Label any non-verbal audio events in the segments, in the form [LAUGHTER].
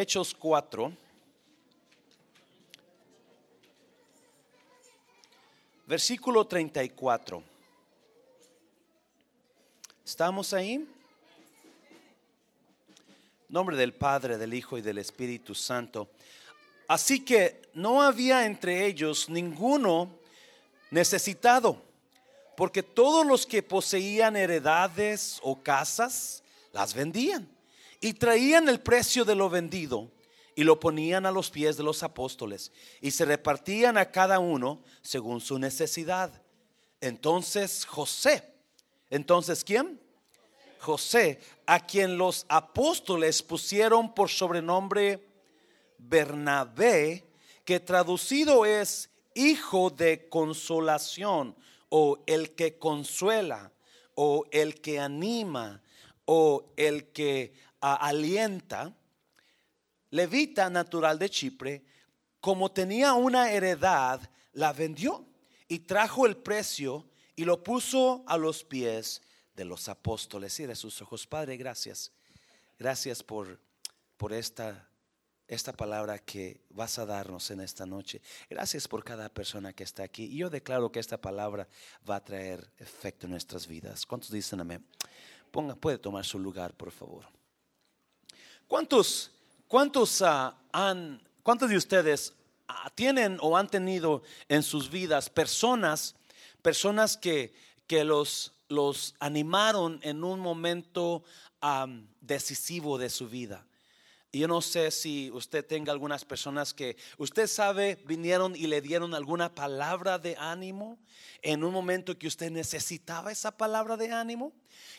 Hechos 4. Versículo 34. ¿Estamos ahí? Nombre del Padre, del Hijo y del Espíritu Santo. Así que no había entre ellos ninguno necesitado, porque todos los que poseían heredades o casas las vendían y traían el precio de lo vendido y lo ponían a los pies de los apóstoles y se repartían a cada uno según su necesidad. Entonces José, entonces ¿quién? José, a quien los apóstoles pusieron por sobrenombre Bernabé, que traducido es hijo de consolación o el que consuela o el que anima o el que alienta, levita natural de Chipre, como tenía una heredad, la vendió y trajo el precio y lo puso a los pies de los apóstoles y de sus ojos. Padre, gracias. Gracias por, por esta, esta palabra que vas a darnos en esta noche. Gracias por cada persona que está aquí. Y yo declaro que esta palabra va a traer efecto en nuestras vidas. ¿Cuántos dicen amén? Ponga, puede tomar su lugar, por favor. ¿Cuántos, cuántos, ah, han, cuántos de ustedes ah, tienen o han tenido en sus vidas personas, personas que, que los, los animaron en un momento decisivo de su vida? yo no sé si usted tenga algunas personas que usted sabe vinieron y le dieron alguna palabra de ánimo en un momento que usted necesitaba esa palabra de ánimo.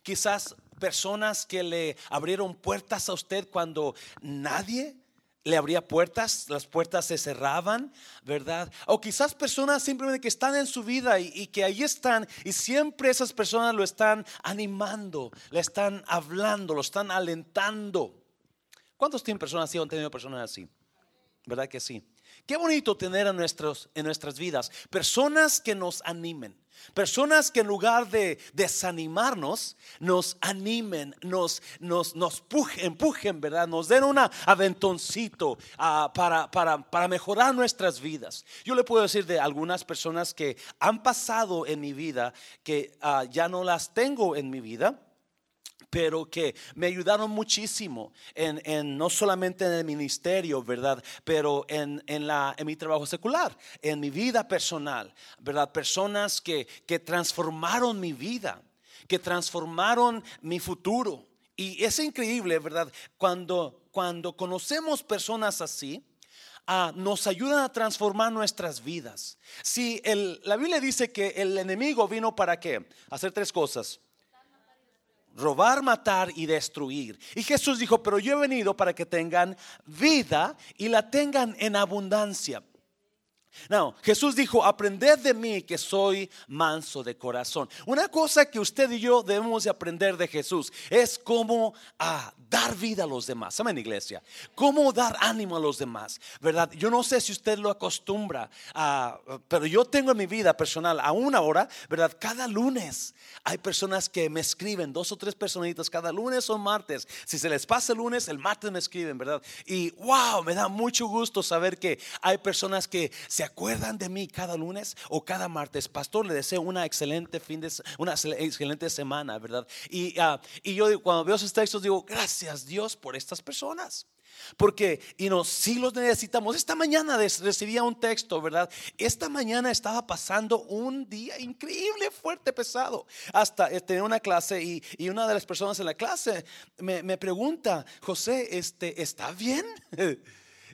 Quizás personas que le abrieron puertas a usted cuando nadie le abría puertas, las puertas se cerraban, ¿verdad? O quizás personas simplemente que están en su vida y, que ahí están y siempre esas personas lo están animando, le están hablando, lo están alentando. ¿Cuántos tienen personas así o han tenido personas así? ¿Verdad que sí? Qué bonito tener en, nuestros, en nuestras vidas personas que nos animen. Personas que en lugar de desanimarnos, nos animen, nos, nos, nos empujen, ¿verdad? Nos den un aventoncito ah, para, para, mejorar nuestras vidas. Yo le puedo decir de algunas personas que han pasado en mi vida, que ah, ya no las tengo en mi vida pero que me ayudaron muchísimo en, no solamente en el ministerio, ¿verdad? Pero en, la, en mi trabajo secular, en mi vida personal, ¿verdad? Personas que, que transformaron mi vida, que transformaron mi futuro. Y es increíble, ¿verdad? Cuando, cuando conocemos personas así, ah, nos ayudan a transformar nuestras vidas. Si el, la Biblia dice que el enemigo vino para qué? Hacer tres cosas robar, matar y destruir. Y Jesús dijo, pero yo he venido para que tengan vida y la tengan en abundancia. No, Jesús dijo, aprended de mí que soy manso de corazón. Una cosa que usted y yo debemos de aprender de Jesús es cómo ah, dar vida a los demás. Amén, iglesia. Cómo dar ánimo a los demás, ¿verdad? Yo no sé si usted lo acostumbra, pero yo tengo en mi vida personal a una hora, ¿verdad? Cada lunes hay personas que me escriben, dos o tres personitas cada lunes o martes. Si se les pasa el lunes, el martes me escriben, ¿verdad? Y wow, me da mucho gusto saber que hay personas que se acuerdan de mí cada lunes o cada martes? Pastor, le deseo una excelente fin de una excelente semana, ¿verdad? Y, ah, y yo cuando veo esos textos digo, gracias Dios por estas personas. Porque, y no, si los necesitamos. Esta mañana recibía un texto, ¿verdad? Esta mañana estaba pasando un día increíble, fuerte, pesado. Hasta eh, tener una clase y, y, una de las personas en la clase me, me pregunta, José, este, ¿está bien? [LAUGHS]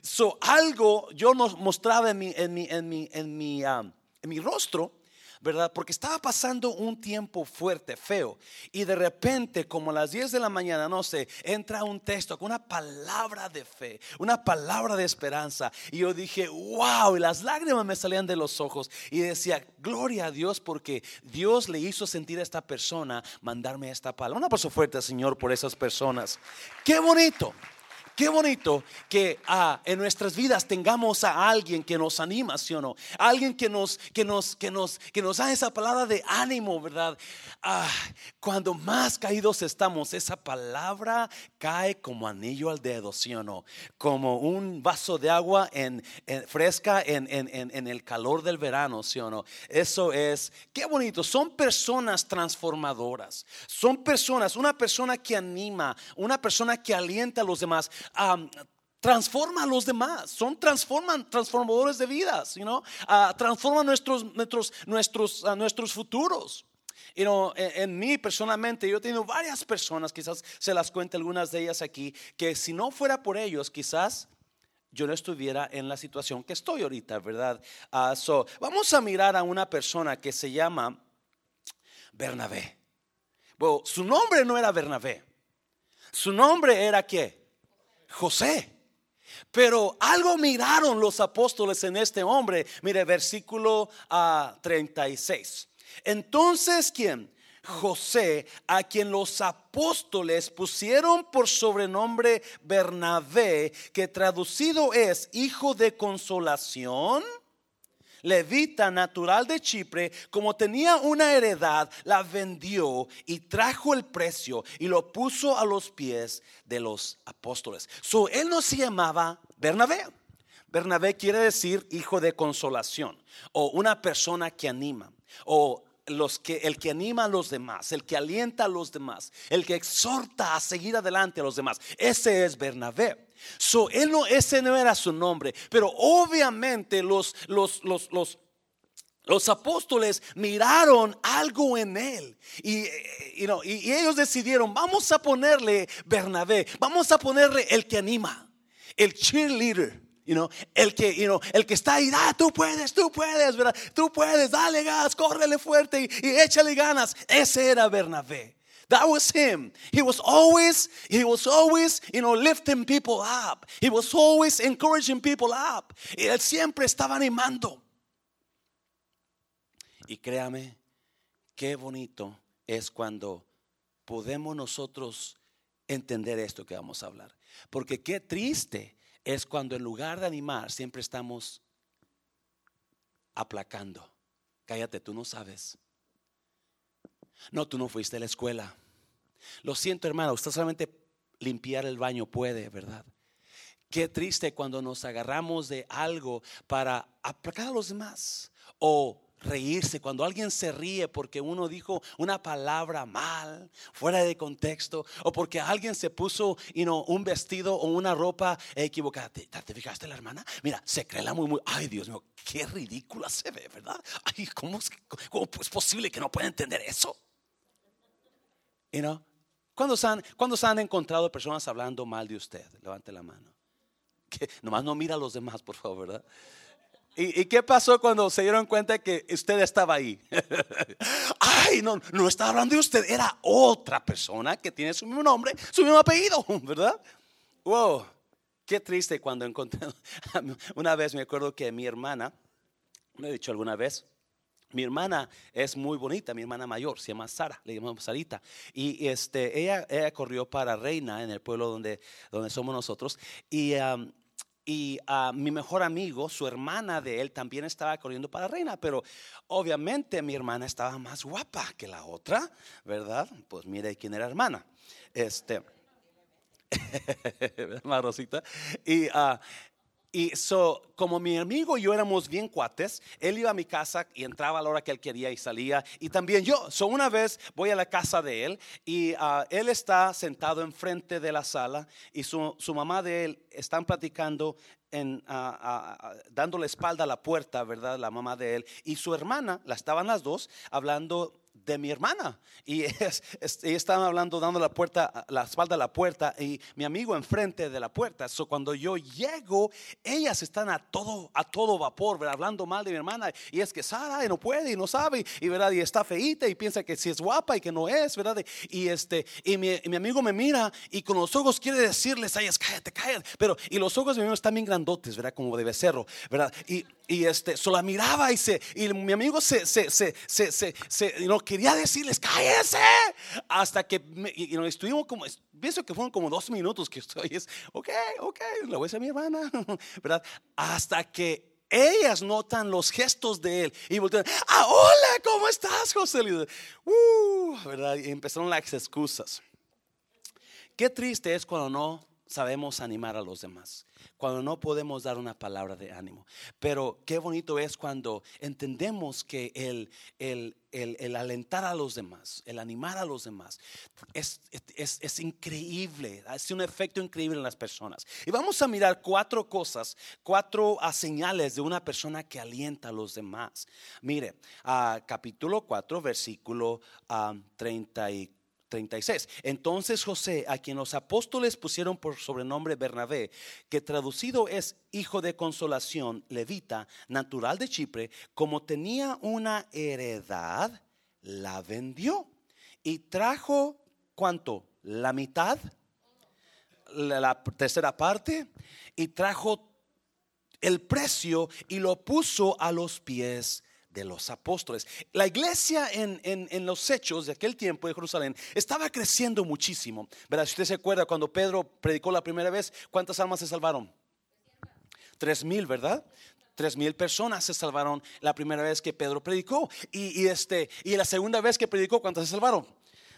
So, algo yo nos mostraba en mi, en mi, en mi, en mi, um, en mi rostro, ¿verdad? Porque estaba pasando un tiempo fuerte, feo. Y de repente, como a las 10 de la mañana, no sé, entra un texto con una palabra de fe, una palabra de esperanza. Y yo dije, wow, y las lágrimas me salían de los ojos. Y decía, gloria a Dios porque Dios le hizo sentir a esta persona mandarme esta palabra. Un aplauso fuerte, Señor, por esas personas. Qué bonito. Qué bonito que ah, en nuestras vidas tengamos a alguien que nos anima, ¿sí o no? Alguien que nos, que nos, que nos, que nos da esa palabra de ánimo, ¿verdad? Ah, cuando más caídos estamos, esa palabra cae como anillo al dedo, ¿sí o no? Como un vaso de agua en, fresca en, en, el calor del verano, ¿sí o no? Eso es, qué bonito. Son personas transformadoras. Son personas, una persona que anima, una persona que alienta a los demás. Transforma a los demás, son transforman, transformadores de vidas, you know? Ah, transforman nuestros, nuestros, nuestros, uh, nuestros futuros. You know, en, mí personalmente, yo he tenido varias personas, quizás se las cuente algunas de ellas aquí, que si no fuera por ellos, quizás yo no estuviera en la situación que estoy ahorita, ¿verdad? Uh, so, vamos a mirar a una persona que se llama Bernabé. Su nombre no era Bernabé. Su nombre era qué? José. Pero algo miraron los apóstoles en este hombre. Mire, versículo 36. Ah, Entonces, ¿quién? José, a quien los apóstoles pusieron por sobrenombre Bernabé, que traducido es hijo de consolación levita natural de Chipre, como tenía una heredad, la vendió y trajo el precio y lo puso a los pies de los apóstoles. So, él no se llamaba Bernabé. Bernabé quiere decir hijo de consolación o una persona que anima o los que, el que anima a los demás, el que alienta a los demás, el que exhorta a seguir adelante a los demás. Ese es Bernabé. So, él no, ese no era su nombre, pero obviamente los, los, los, los los apóstoles miraron algo en él y, y, ellos decidieron, vamos a ponerle Bernabé, vamos a ponerle el que anima, el cheerleader. You know, el que, you know, el que está ahí, ah, tú puedes, tú puedes, ¿verdad? Tú puedes, dale gas, córrele fuerte y, y échale ganas. Ese era Bernabé. That was him. He was always, he was always, you know, lifting people up. He was always encouraging people up. Y él siempre estaba animando. Y créame, qué bonito es cuando podemos nosotros entender esto que vamos a hablar. Porque qué triste es cuando en lugar de animar siempre estamos aplacando. Cállate, tú no sabes. No, tú no fuiste a la escuela. Lo siento, hermano, usted solamente limpiar el baño puede, ¿verdad? Qué triste cuando nos agarramos de algo para aplacar a los demás o reírse, cuando alguien se ríe porque uno dijo una palabra mal, fuera de contexto, o porque alguien se puso un vestido o una ropa equivocada. ¿Te, fijaste la hermana? Mira, se cree la muy, muy, ay Dios mío, qué ridícula se ve, ¿verdad? Ay, ¿cómo, es posible que no pueda entender eso? You know? ¿Cuándo se, han, se han encontrado personas hablando mal de usted? Levante la mano. [LAUGHS] Que nomás no mira a los demás, por favor, ¿verdad? ¿Y, qué pasó cuando se dieron cuenta que usted estaba ahí? [LAUGHS] Ay, no, no estaba hablando de usted, era otra persona que tiene su mismo nombre, su mismo apellido, [LAUGHS] ¿verdad? Wow, qué triste cuando encontré. Una vez me acuerdo que mi hermana, lo he dicho alguna vez, mi hermana es muy bonita, mi hermana mayor, se llama Sara, le llamamos Sarita. Y este, ella, ella corrió para Reina en el pueblo donde, donde somos nosotros. Y y mi mejor amigo, su hermana de él, también estaba corriendo para reina, pero obviamente mi hermana estaba más guapa que la otra, ¿verdad? Pues mire quién era hermana. Este, [LAUGHS] Rosita. Y, uh, y so, como mi amigo y yo éramos bien cuates, él iba a mi casa y entraba a la hora que él quería y salía. Y también yo. So, una vez voy a la casa de él y ah, él está sentado enfrente de la sala y su, su mamá de él están platicando en, ah, dando la espalda a la puerta, ¿verdad? La mamá de él. Y su hermana, la estaban las dos hablando de mi hermana. Y [LAUGHS] es, estaban hablando, dando la puerta, la espalda a la puerta y mi amigo enfrente de la puerta. So, cuando yo llego, ellas están a todo, a todo vapor, hablando mal de mi hermana. Y es que Sara y no puede y no sabe, y verdad, y está feita y piensa que si es guapa y que no es, ¿verdad? Y este, y mi, amigo me mira y con los ojos quiere decirles a ellas, cállate, cállate. Pero, y los ojos de mi amigo están bien grandotes, ¿verdad? Como de becerro, ¿verdad? Y, y este, solo la miraba y se, y mi amigo se, se, se, se, se, no, quería decirles, cállense, hasta que y, estuvimos como, pienso que fueron como dos minutos que estoy, es, ok, ok, la voy a decir a mi hermana, [LAUGHS] ¿verdad? Hasta que ellas notan los gestos de él y voltean, ah, hola, ¿cómo estás, José? Uh, ¿verdad? Y empezaron las excusas. Qué triste es cuando no sabemos animar a los demás, cuando no podemos dar una palabra de ánimo. Pero qué bonito es cuando entendemos que el, el, el, alentar a los demás, el animar a los demás, es, es, es, increíble, hace un efecto increíble en las personas. Y vamos a mirar cuatro cosas, cuatro ah, señales de una persona que alienta a los demás. Mire, uh, capítulo 4, versículo 34. Ah, 36. Entonces José, a quien los apóstoles pusieron por sobrenombre Bernabé, que traducido es hijo de consolación, levita, natural de Chipre, como tenía una heredad, la vendió y trajo cuánto? La mitad, la tercera parte, y trajo el precio y lo puso a los pies de los apóstoles. La iglesia en, en, los hechos de aquel tiempo de Jerusalén estaba creciendo muchísimo. ¿Verdad? Si usted se acuerda, cuando Pedro predicó la primera vez, ¿cuántas almas se salvaron? Tres mil, ¿verdad? Tres mil personas se salvaron la primera vez que Pedro predicó. Y, este, y la segunda vez que predicó, ¿cuántas se salvaron?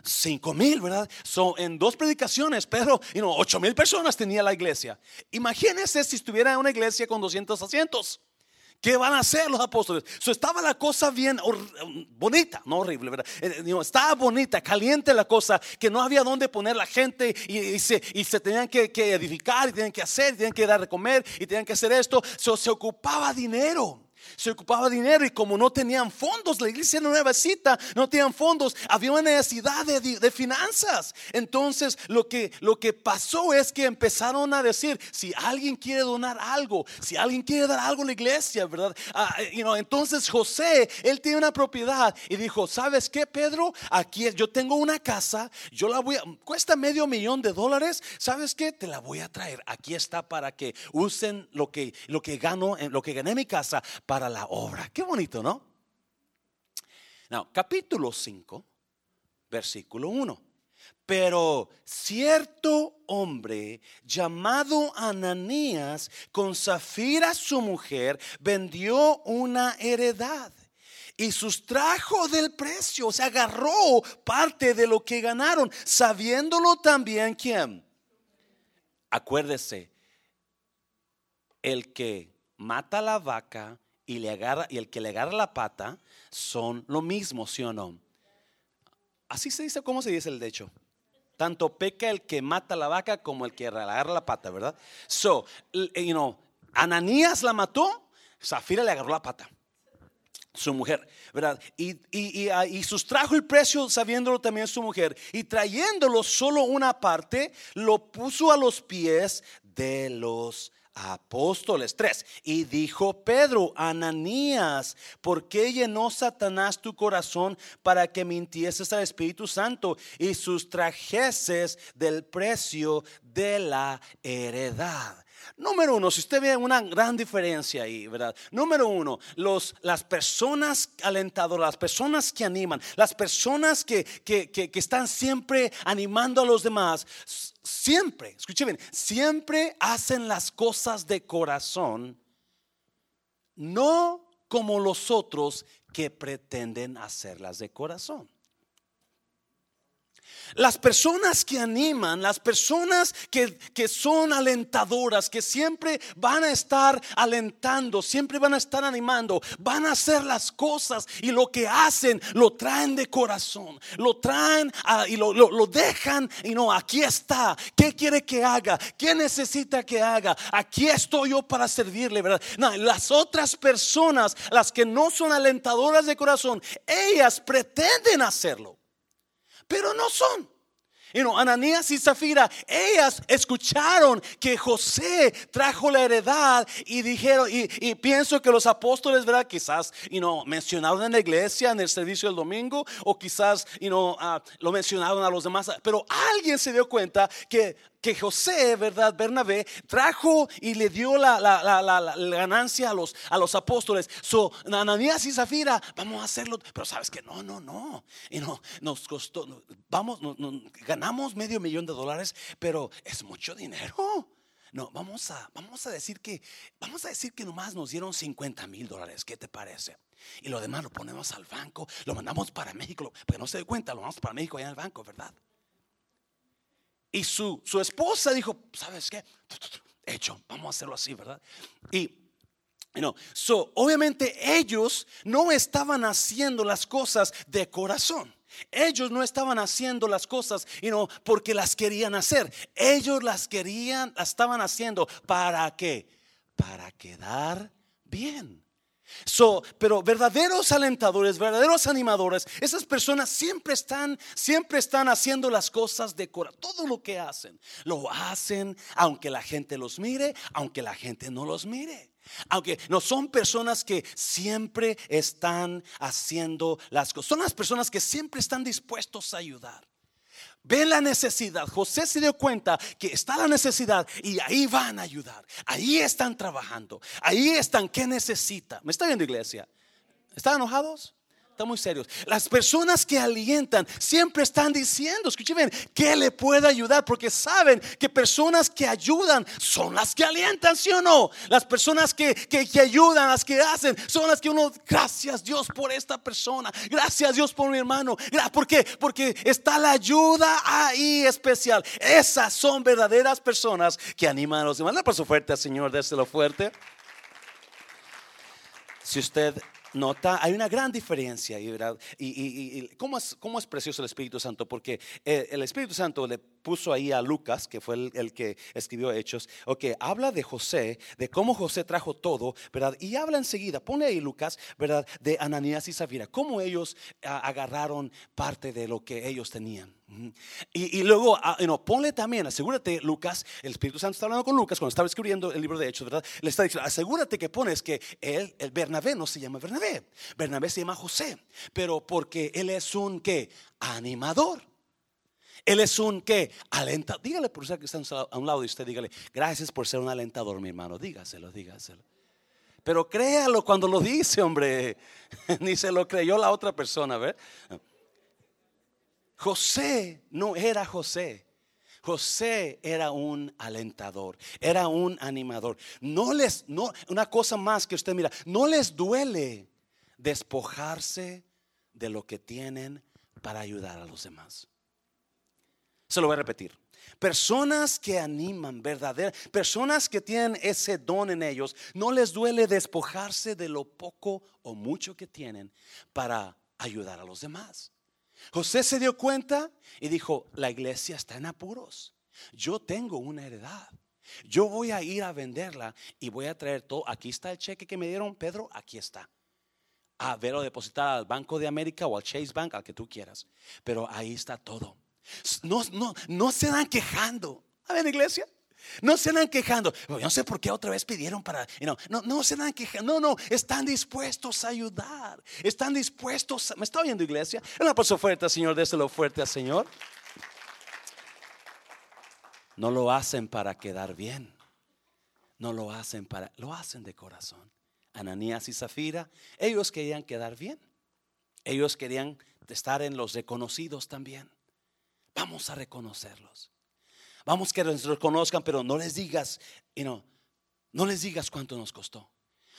Cinco mil, ¿verdad? Son en dos predicaciones, pero you know, ocho mil personas tenía la iglesia. Imagínense si estuviera en una iglesia con 200 asientos. ¿Qué van a hacer los apóstoles? So, estaba la cosa bien bonita, no horrible, ¿verdad? Eh, estaba bonita, caliente la cosa, que no había dónde poner la gente y, se, y se, tenían que, edificar, y tenían que hacer, y tenían que dar de comer, y tenían que hacer esto. So, se ocupaba dinero se ocupaba dinero y como no tenían fondos, la iglesia era nuevecita, no tenían fondos, había una necesidad de, finanzas. Entonces lo que, lo que pasó es que empezaron a decir, si alguien quiere donar algo, si alguien quiere dar algo a la iglesia, ¿verdad? Ah, entonces José, él tiene una propiedad y dijo, ¿sabes qué, Pedro? Aquí yo tengo una casa, yo la voy a, cuesta medio millón de dólares, ¿sabes qué? Te la voy a traer. Aquí está para que usen lo que, lo que lo que gané en mi casa para la obra. Qué bonito, ¿no? Capítulo 5, versículo 1. Pero cierto hombre llamado Ananías, con Zafira su mujer, vendió una heredad y sustrajo del precio, se agarró parte de lo que ganaron, sabiéndolo también quién. Acuérdese, el que mata la vaca y, le agarra, y el que le agarra la pata son lo mismo, ¿sí o no? Así se dice, ¿cómo se dice el de hecho? Tanto peca el que mata la vaca como el que agarra la pata, ¿verdad? So, you know, Ananías la mató, Zafira le agarró la pata su mujer, ¿verdad? Y, y, ah, y, sustrajo el precio sabiéndolo también su mujer y trayéndolo solo una parte, lo puso a los pies de los apóstoles. Tres. Y dijo Pedro, Ananías, ¿por qué llenó Satanás tu corazón para que mintieses al Espíritu Santo y sustrajeses del precio de la heredad? Número uno, si usted ve una gran diferencia ahí, ¿verdad? Número uno, los, las personas alentadoras, las personas que animan, las personas que, que, que, están siempre animando a los demás, siempre, escuchen bien, siempre hacen las cosas de corazón, no como los otros que pretenden hacerlas de corazón. Las personas que animan, las personas que, son alentadoras, que siempre van a estar alentando, siempre van a estar animando, van a hacer las cosas y lo que hacen lo traen de corazón, lo traen y lo, dejan y no, aquí está, ¿qué quiere que haga? ¿Qué necesita que haga? Aquí estoy yo para servirle, ¿verdad? las otras personas, las que no son alentadoras de corazón, ellas pretenden hacerlo pero no son. Y no, Ananías y Zafira, ellas escucharon que José trajo la heredad y dijeron, y, pienso que los apóstoles, ¿verdad? Quizás, y no, mencionaron en la iglesia, en el servicio del domingo, o quizás, y no, ah, lo mencionaron a los demás, pero alguien se dio cuenta que que José, ¿verdad? Bernabé trajo y le dio la, la, ganancia a los, a los apóstoles. So, Ananías y Zafira, vamos a hacerlo. Pero sabes que no, no, no. Y no, nos costó, vamos, ganamos medio millón de dólares, pero es mucho dinero. No, vamos a, vamos a decir que, vamos a decir que nomás nos dieron 50 mil dólares. ¿Qué te parece? Y lo demás lo ponemos al banco, lo mandamos para México, porque no se dé cuenta, lo mandamos para México allá en el banco, ¿verdad? Y su, su esposa dijo, ¿sabes qué? Hecho, vamos a hacerlo así, ¿verdad? Y no, so, obviamente ellos no estaban haciendo las cosas de corazón. Ellos no estaban haciendo las cosas y no porque las querían hacer. Ellos las querían, estaban haciendo para qué? Para quedar bien. So, pero verdaderos alentadores, verdaderos animadores, esas personas siempre están, siempre están haciendo las cosas de corazón. Todo lo que hacen, lo hacen aunque la gente los mire, aunque la gente no los mire. Aunque no son personas que siempre están haciendo las cosas. Son las personas que siempre están dispuestos a ayudar. Ven la necesidad. José se dio cuenta que está la necesidad y ahí van a ayudar. Ahí están trabajando. Ahí están. ¿Qué necesita? ¿Me está viendo iglesia? ¿Están enojados? Están muy serios. Las personas que alientan siempre están diciendo, escuchen, ¿qué le puede ayudar? Porque saben que personas que ayudan son las que alientan, ¿sí o no? Las personas que, que, que ayudan, las que hacen, son las que uno, gracias Dios por esta persona, gracias Dios por mi hermano. ¿Por qué? Porque está la ayuda ahí especial. Esas son verdaderas personas que animan a los demás. Le su fuerte Señor, déselo fuerte. Si usted nota, hay una gran diferencia. Y, y, ¿cómo, es, ¿cómo, es, precioso el Espíritu Santo? Porque eh, el, Espíritu Santo le puso ahí a Lucas, que fue el, que escribió Hechos, ok, habla de José, de cómo José trajo todo, ¿verdad? Y habla enseguida, pone ahí Lucas, ¿verdad? De Ananías y Zafira, cómo ellos agarraron parte de lo que ellos tenían. Y, luego, uh, you ponle también, asegúrate, Lucas, el Espíritu Santo está hablando con Lucas cuando estaba escribiendo el libro de Hechos, ¿verdad? Le está diciendo, asegúrate que pones que él, el Bernabé no se llama Bernabé, Bernabé se llama José, pero porque él es un que animador. Él es un que alentador. Dígale por ser que está a un lado de usted, dígale, gracias por ser un alentador, mi hermano. Dígaselo, dígaselo. Pero créalo cuando lo dice, hombre. [LAUGHS] Ni se lo creyó la otra persona, ¿ver? José no era José. José era un alentador, era un animador. No les, no, una cosa más que usted mira, no les duele despojarse de lo que tienen para ayudar a los demás. Se lo voy a repetir. Personas que animan, verdaderas, personas que tienen ese don en ellos, no les duele despojarse de lo poco o mucho que tienen para ayudar a los demás. José se dio cuenta y dijo, la iglesia está en apuros. Yo tengo una heredad. Yo voy a ir a venderla y voy a traer todo. Aquí está el cheque que me dieron, Pedro, aquí está. A verlo depositar al Banco de América o al Chase Bank, al que tú quieras. Pero ahí está todo. No, no, no se dan quejando. A ver, iglesia. No se andan quejando. Yo no sé por qué otra vez pidieron para. no, no se andan quejando. No, no. Están dispuestos a ayudar. Están dispuestos. ¿Me está oyendo, iglesia? Un aplauso fuerte, Señor. Déselo fuerte al Señor. No lo hacen para quedar bien. No lo hacen para. Lo hacen de corazón. Ananías y Zafira, ellos querían quedar bien. Ellos querían estar en los reconocidos también. Vamos a reconocerlos. Vamos que los reconozcan, pero no les digas, no, no les digas cuánto nos costó.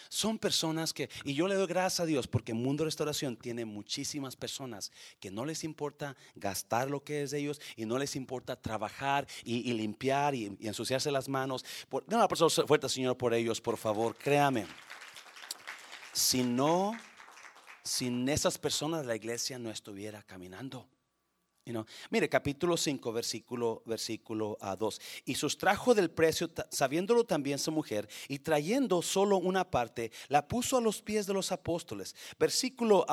Son personas que, y yo le doy gracias a Dios porque Mundo Restauración tiene muchísimas personas que no les importa gastar lo que es de ellos y no les importa trabajar y, limpiar y, ensuciarse las manos. Por, una persona fuerte, Señor, por ellos, por favor, créame. Si no, sin esas personas la iglesia no estuviera caminando. Mire, capítulo 5, versículo, versículo 2. Y sustrajo del precio, sabiéndolo también su mujer, y trayendo solo una parte, la puso a los pies de los apóstoles. Versículo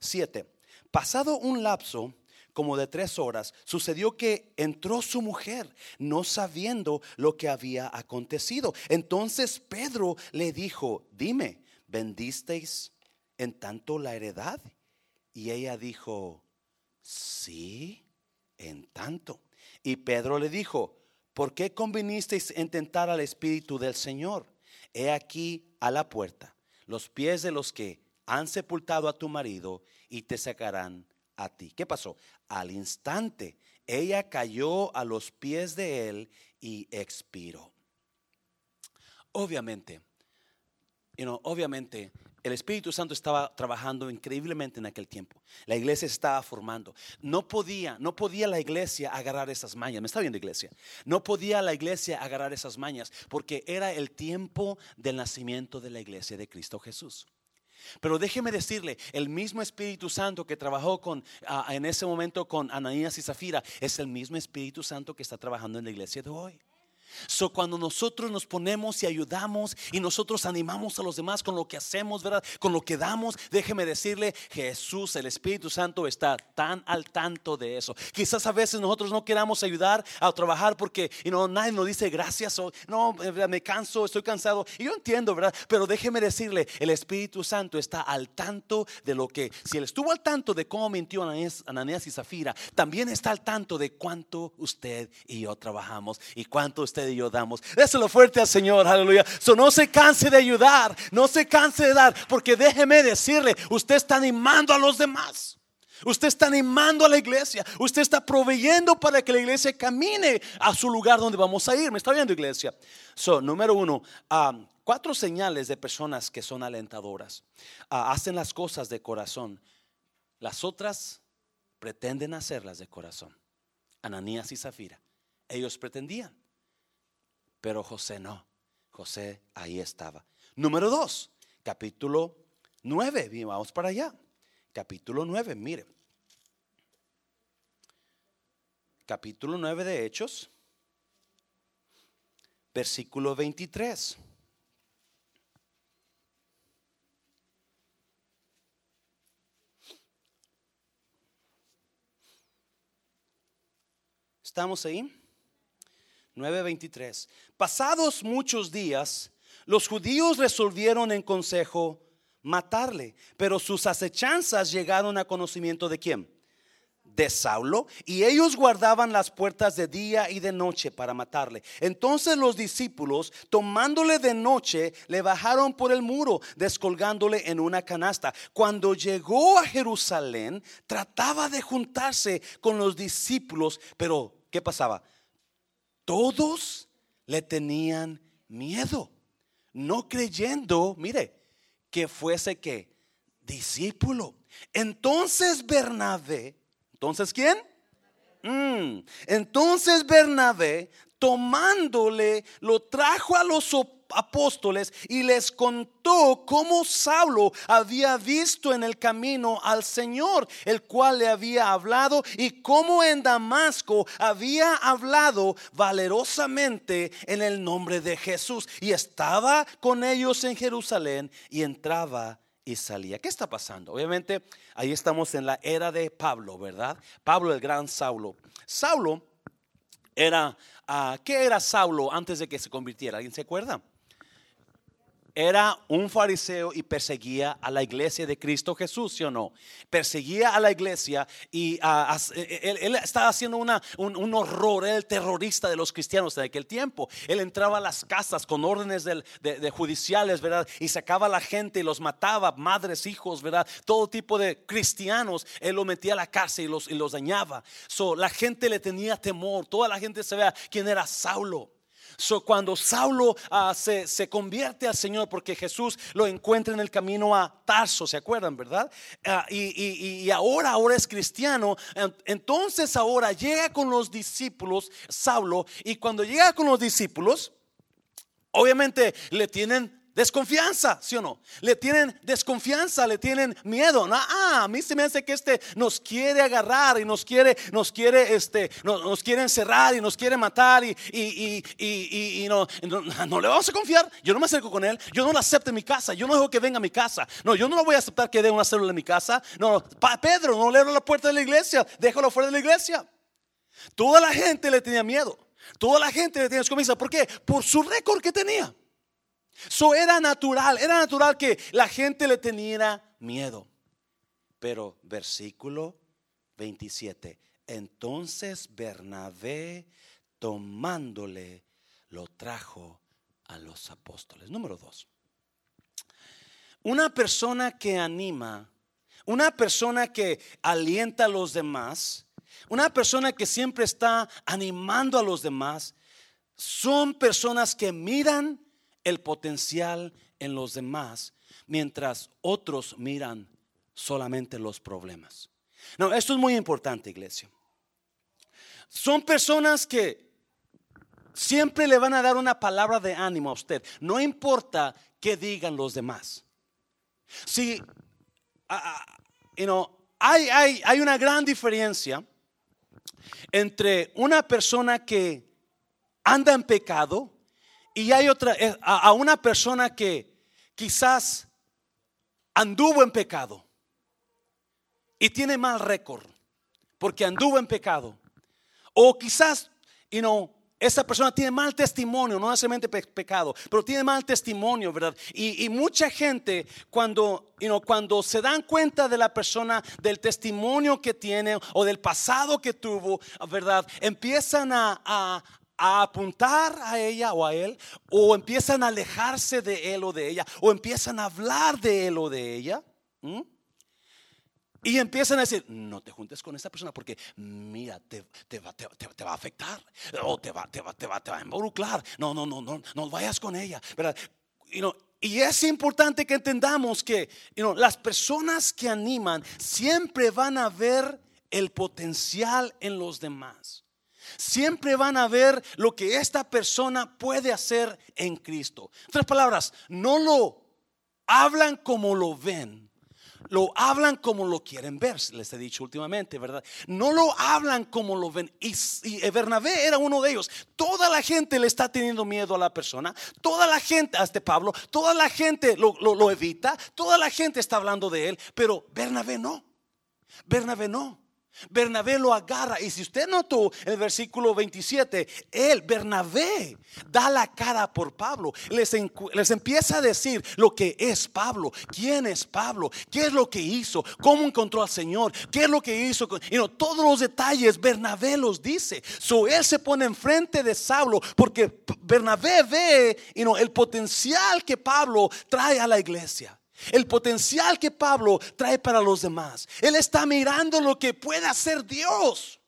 7. Pasado un lapso como de tres horas, sucedió que entró su mujer, no sabiendo lo que había acontecido. Entonces Pedro le dijo, dime, ¿vendisteis en tanto la heredad? Y ella dijo, sí, en tanto. Y Pedro le dijo, ¿por qué convinisteis en tentar al Espíritu del Señor? He aquí a la puerta los pies de los que han sepultado a tu marido y te sacarán a ti. ¿Qué pasó? Al instante ella cayó a los pies de él y expiró. Obviamente, obviamente el Espíritu Santo estaba trabajando increíblemente en aquel tiempo. La iglesia estaba formando. No podía, no podía la iglesia agarrar esas mañas. ¿Me está viendo iglesia? No podía la iglesia agarrar esas mañas porque era el tiempo del nacimiento de la iglesia de Cristo Jesús. Pero déjeme decirle, el mismo Espíritu Santo que trabajó con, en ese momento con Ananías y Zafira es el mismo Espíritu Santo que está trabajando en la iglesia de hoy. So, cuando nosotros nos ponemos y ayudamos y nosotros animamos a los demás con lo que hacemos, ¿verdad? Con lo que damos, déjeme decirle, Jesús, el Espíritu Santo está tan al tanto de eso. Quizás a veces nosotros no queramos ayudar a trabajar porque y no, nadie nos dice gracias o no, me canso, estoy cansado. Y yo entiendo, ¿verdad? Pero déjeme decirle, el Espíritu Santo está al tanto de lo que, si él estuvo al tanto de cómo mintió Ananías y Zafira, también está al tanto de cuánto usted y yo trabajamos y cuánto usted y yo damos. Déselo fuerte al Señor, aleluya. So, no se canse de ayudar, no se canse de dar, porque déjeme decirle, usted está animando a los demás. Usted está animando a la iglesia. Usted está proveyendo para que la iglesia camine a su lugar donde vamos a ir. ¿Me está viendo, iglesia? So, número uno, um, cuatro señales de personas que son alentadoras. Uh, hacen las cosas de corazón. Las otras pretenden hacerlas de corazón. Ananías y Zafira. Ellos pretendían. Pero José no. José ahí estaba. Número dos, capítulo 9. Vamos para allá. Capítulo 9, mire. Capítulo 9 de Hechos, versículo 23. ¿Estamos ahí? 9:23. Pasados muchos días, los judíos resolvieron en consejo matarle, pero sus acechanzas llegaron a conocimiento de quién? De Saulo, y ellos guardaban las puertas de día y de noche para matarle. Entonces los discípulos, tomándole de noche, le bajaron por el muro, descolgándole en una canasta. Cuando llegó a Jerusalén, trataba de juntarse con los discípulos, pero ¿qué pasaba? Todos le tenían miedo, no creyendo, mire, que fuese que discípulo. Entonces Bernabé, entonces ¿quién? Mm, entonces Bernabé, tomándole, lo trajo a los apóstoles y les contó cómo Saulo había visto en el camino al Señor, el cual le había hablado, y cómo en Damasco había hablado valerosamente en el nombre de Jesús. Y estaba con ellos en Jerusalén y entraba y salía. ¿Qué está pasando? Obviamente, ahí estamos en la era de Pablo, ¿verdad? Pablo, el gran Saulo. Saulo era, uh, ¿qué era Saulo antes de que se convirtiera? ¿Alguien se acuerda? Era un fariseo y perseguía a la iglesia de Cristo Jesús, ¿sí o no? Perseguía a la iglesia y ah, e, e, él, estaba haciendo una, un, horror, el terrorista de los cristianos de aquel tiempo. Él entraba a las casas con órdenes de, judiciales, ¿verdad? Y sacaba a la gente y los mataba, madres, hijos, ¿verdad? Todo tipo de cristianos, él lo metía a la casa y los, y los dañaba. So, la gente le tenía temor, toda la gente sabía quién era Saulo. So, cuando Saulo ah, se, convierte al Señor, porque Jesús lo encuentra en el camino a Tarso, ¿se acuerdan, verdad? Ah, y, ahora, ahora es cristiano. Entonces ahora llega con los discípulos, Saulo, y cuando llega con los discípulos, obviamente le tienen Desconfianza, ¿sí o no? Le tienen desconfianza, le tienen miedo. Ah, a mí se me hace que este nos quiere agarrar y nos quiere, nos quiere, este, nos, quiere encerrar y nos quiere matar y, y, y, y no, no, le vamos a confiar. Yo no me acerco con él, yo no lo acepto en mi casa, yo no dejo que venga a mi casa. No, yo no lo voy a aceptar que dé una célula en mi casa. No, Pedro, no le abro la puerta de la iglesia, déjalo fuera de la iglesia. Toda la gente le tenía miedo. Toda la gente le tenía desconfianza. ¿Por qué? Por su récord que tenía. So era natural, era natural que la gente le tenía miedo. Pero versículo 27, entonces Bernabé tomándole lo trajo a los apóstoles. Número dos. Una persona que anima, una persona que alienta a los demás, una persona que siempre está animando a los demás, son personas que miran el potencial en los demás, mientras otros miran solamente los problemas. No, esto es muy importante, iglesia. Son personas que siempre le van a dar una palabra de ánimo a usted, no importa qué digan los demás. Si, hay, hay, hay una gran diferencia entre una persona que anda en pecado y hay otra, eh, a, una persona que quizás anduvo en pecado y tiene mal récord porque anduvo en pecado. O quizás, you know, esa persona tiene mal testimonio, no necesariamente pecado, pero tiene mal testimonio, ¿verdad? Y, mucha gente cuando, cuando se dan cuenta de la persona, del testimonio que tiene o del pasado que tuvo, ¿verdad? Empiezan a, apuntar a ella o a él, o empiezan a alejarse de él o de ella, o empiezan a hablar de él o de ella. Y empiezan a decir, no te juntes con esa persona porque, mira, te, va, a afectar. O te va, te, va, te, va, a involucrar. No, no, no, no, no vayas con ella. ¿verdad? y es importante que entendamos que las personas que animan siempre van a ver el potencial en los demás. Siempre van a ver lo que esta persona puede hacer en Cristo. Otras palabras, no lo hablan como lo ven lo hablan como lo quieren ver, les he dicho últimamente, ¿verdad? No lo hablan como lo ven. Y, Bernabé era uno de ellos. Toda la gente le está teniendo miedo a la persona. Toda la gente, a este Pablo, toda la gente lo, lo evita. Toda la gente está hablando de él. Pero Bernabé no. Bernabé no. Bernabé lo agarra. Y si usted notó el versículo 27, él, Bernabé, da la cara por Pablo. Les, les, empieza a decir lo que es Pablo, quién es Pablo, qué es lo que hizo, cómo encontró al Señor, qué es lo que hizo. Y no todos los detalles Bernabé los dice. So él se pone enfrente de Saulo porque Bernabé ve el potencial que Pablo trae a la iglesia. El potencial que Pablo trae para los demás. Él está mirando lo que puede hacer Dios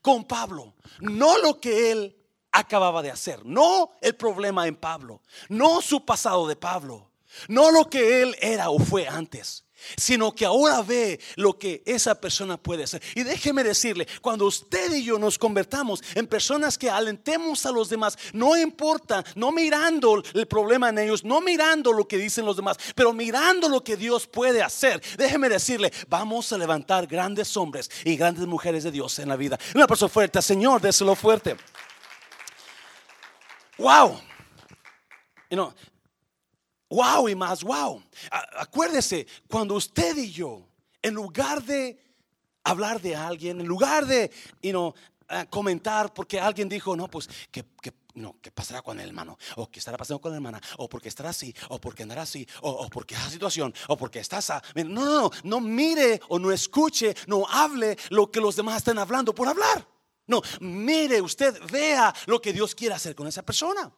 con Pablo, no lo que él acababa de hacer, no el problema en Pablo, no su pasado de Pablo, no lo que él era o fue antes sino que ahora ve lo que esa persona puede hacer. Y déjeme decirle, cuando usted y yo nos convertamos en personas que alentemos a los demás, no importa, no mirando el problema en ellos, no mirando lo que dicen los demás, pero mirando lo que Dios puede hacer, déjeme decirle, vamos a levantar grandes hombres y grandes mujeres de Dios en la vida. Una persona fuerte, Señor, déselo fuerte. Wow. You know, wow y más wow. Acuérdese, cuando usted y yo, en lugar de hablar de alguien, en lugar de comentar porque alguien dijo, no, pues que, no, ¿qué pasará con el hermano? O qué estará pasando con la hermana, o porque estará así, o porque andará así, o, o porque esa situación, o porque estás a. No, no, no, no mire o no escuche, no hable lo que los demás están hablando por hablar. No, mire, usted vea lo que Dios quiere hacer con esa persona.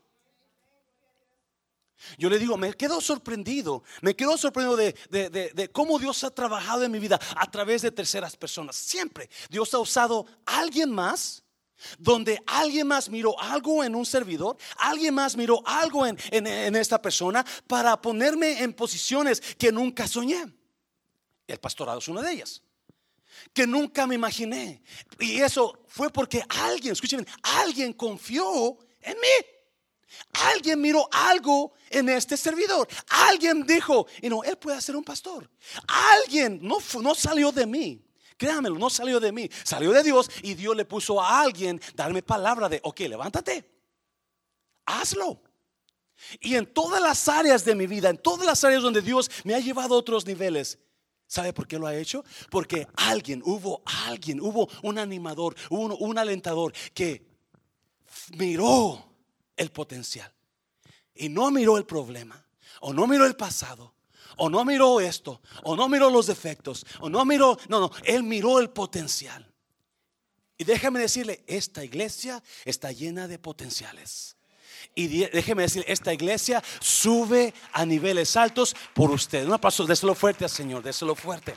Yo le digo, me quedo sorprendido, me quedo sorprendido de, cómo Dios ha trabajado en mi vida a través de terceras personas. Siempre Dios ha usado a alguien más, donde alguien más miró algo en un servidor, alguien más miró algo en, en esta persona para ponerme en posiciones que nunca soñé. El pastorado es una de ellas que nunca me imaginé. Y eso fue porque alguien, escuchen, alguien confió en mí. Alguien miró algo en este servidor. Alguien dijo, y no, él puede ser un pastor. Alguien no, no salió de mí. Créanmelo, no salió de mí. Salió de Dios y Dios le puso a alguien darme palabra de, ok, levántate. Hazlo. Y en todas las áreas de mi vida, en todas las áreas donde Dios me ha llevado a otros niveles, ¿sabe por qué lo ha hecho? Porque alguien, hubo alguien, hubo un animador, hubo un alentador que miró el potencial. Y no miró el problema, o no miró el pasado, o no miró esto, o no miró los defectos, o no miró, no, no, él miró el potencial. Y déjame decirle, esta iglesia está llena de potenciales. Y déjeme decir, esta iglesia sube a niveles altos por usted. Un aplauso, déselo fuerte al Señor, déselo fuerte.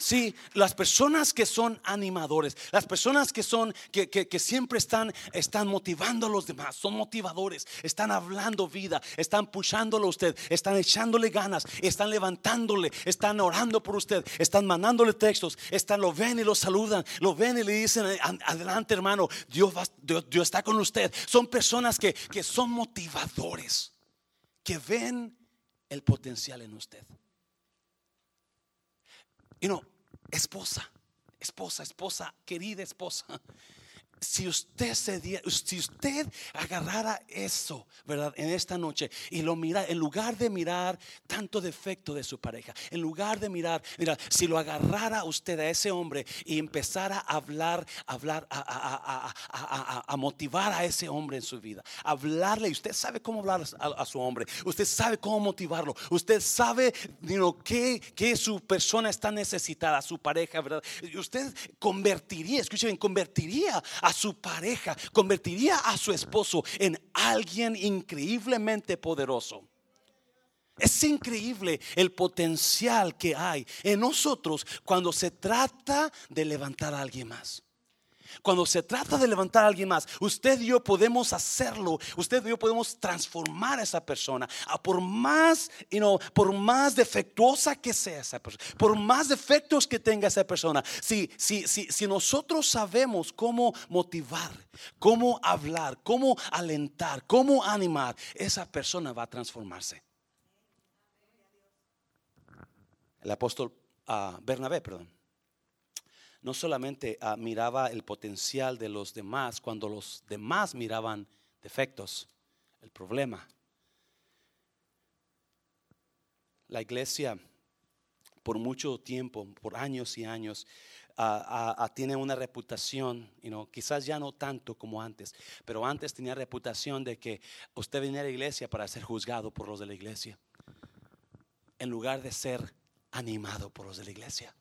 Sí, las personas que son animadores, las personas que son, que, que, siempre están, están motivando a los demás, son motivadores, están hablando vida, están pushándolo a usted, están echándole ganas, están levantándole, están orando por usted, están mandándole textos, están, lo ven y lo saludan, lo ven y le dicen, adelante hermano, Dios, Dios, Dios está con usted. Son personas que, que son motivadores, que ven el potencial en usted. Y no, esposa, esposa, esposa, querida esposa si usted se si usted agarrara eso, ¿verdad? En esta noche y lo mira, en lugar de mirar tanto defecto de su pareja, en lugar de mirar, mira, si lo agarrara usted a ese hombre y empezara a hablar, hablar, a, motivar a ese hombre en su vida, hablarle, usted sabe cómo hablar a, su hombre, usted sabe cómo motivarlo, usted sabe que, que su persona está necesitada, su pareja, ¿verdad? Usted convertiría, escuchen, convertiría a su pareja, convertiría a su esposo en alguien increíblemente poderoso. Es increíble el potencial que hay en nosotros cuando se trata de levantar a alguien más. Cuando se trata de levantar a alguien más, usted y yo podemos hacerlo. Usted y yo podemos transformar a esa persona. por más, por más defectuosa que sea esa persona, por más defectos que tenga esa persona, si, si, si, si nosotros sabemos cómo motivar, cómo hablar, cómo alentar, cómo animar, esa persona va a transformarse. El apóstol uh, Bernabé, perdón no solamente ah, miraba el potencial de los demás cuando los demás miraban defectos, el problema. La iglesia por mucho tiempo, por años y años, ah, ah, tiene una reputación, quizás ya no tanto como antes, pero antes tenía reputación de que usted venía a la iglesia para ser juzgado por los de la iglesia, en lugar de ser animado por los de la iglesia.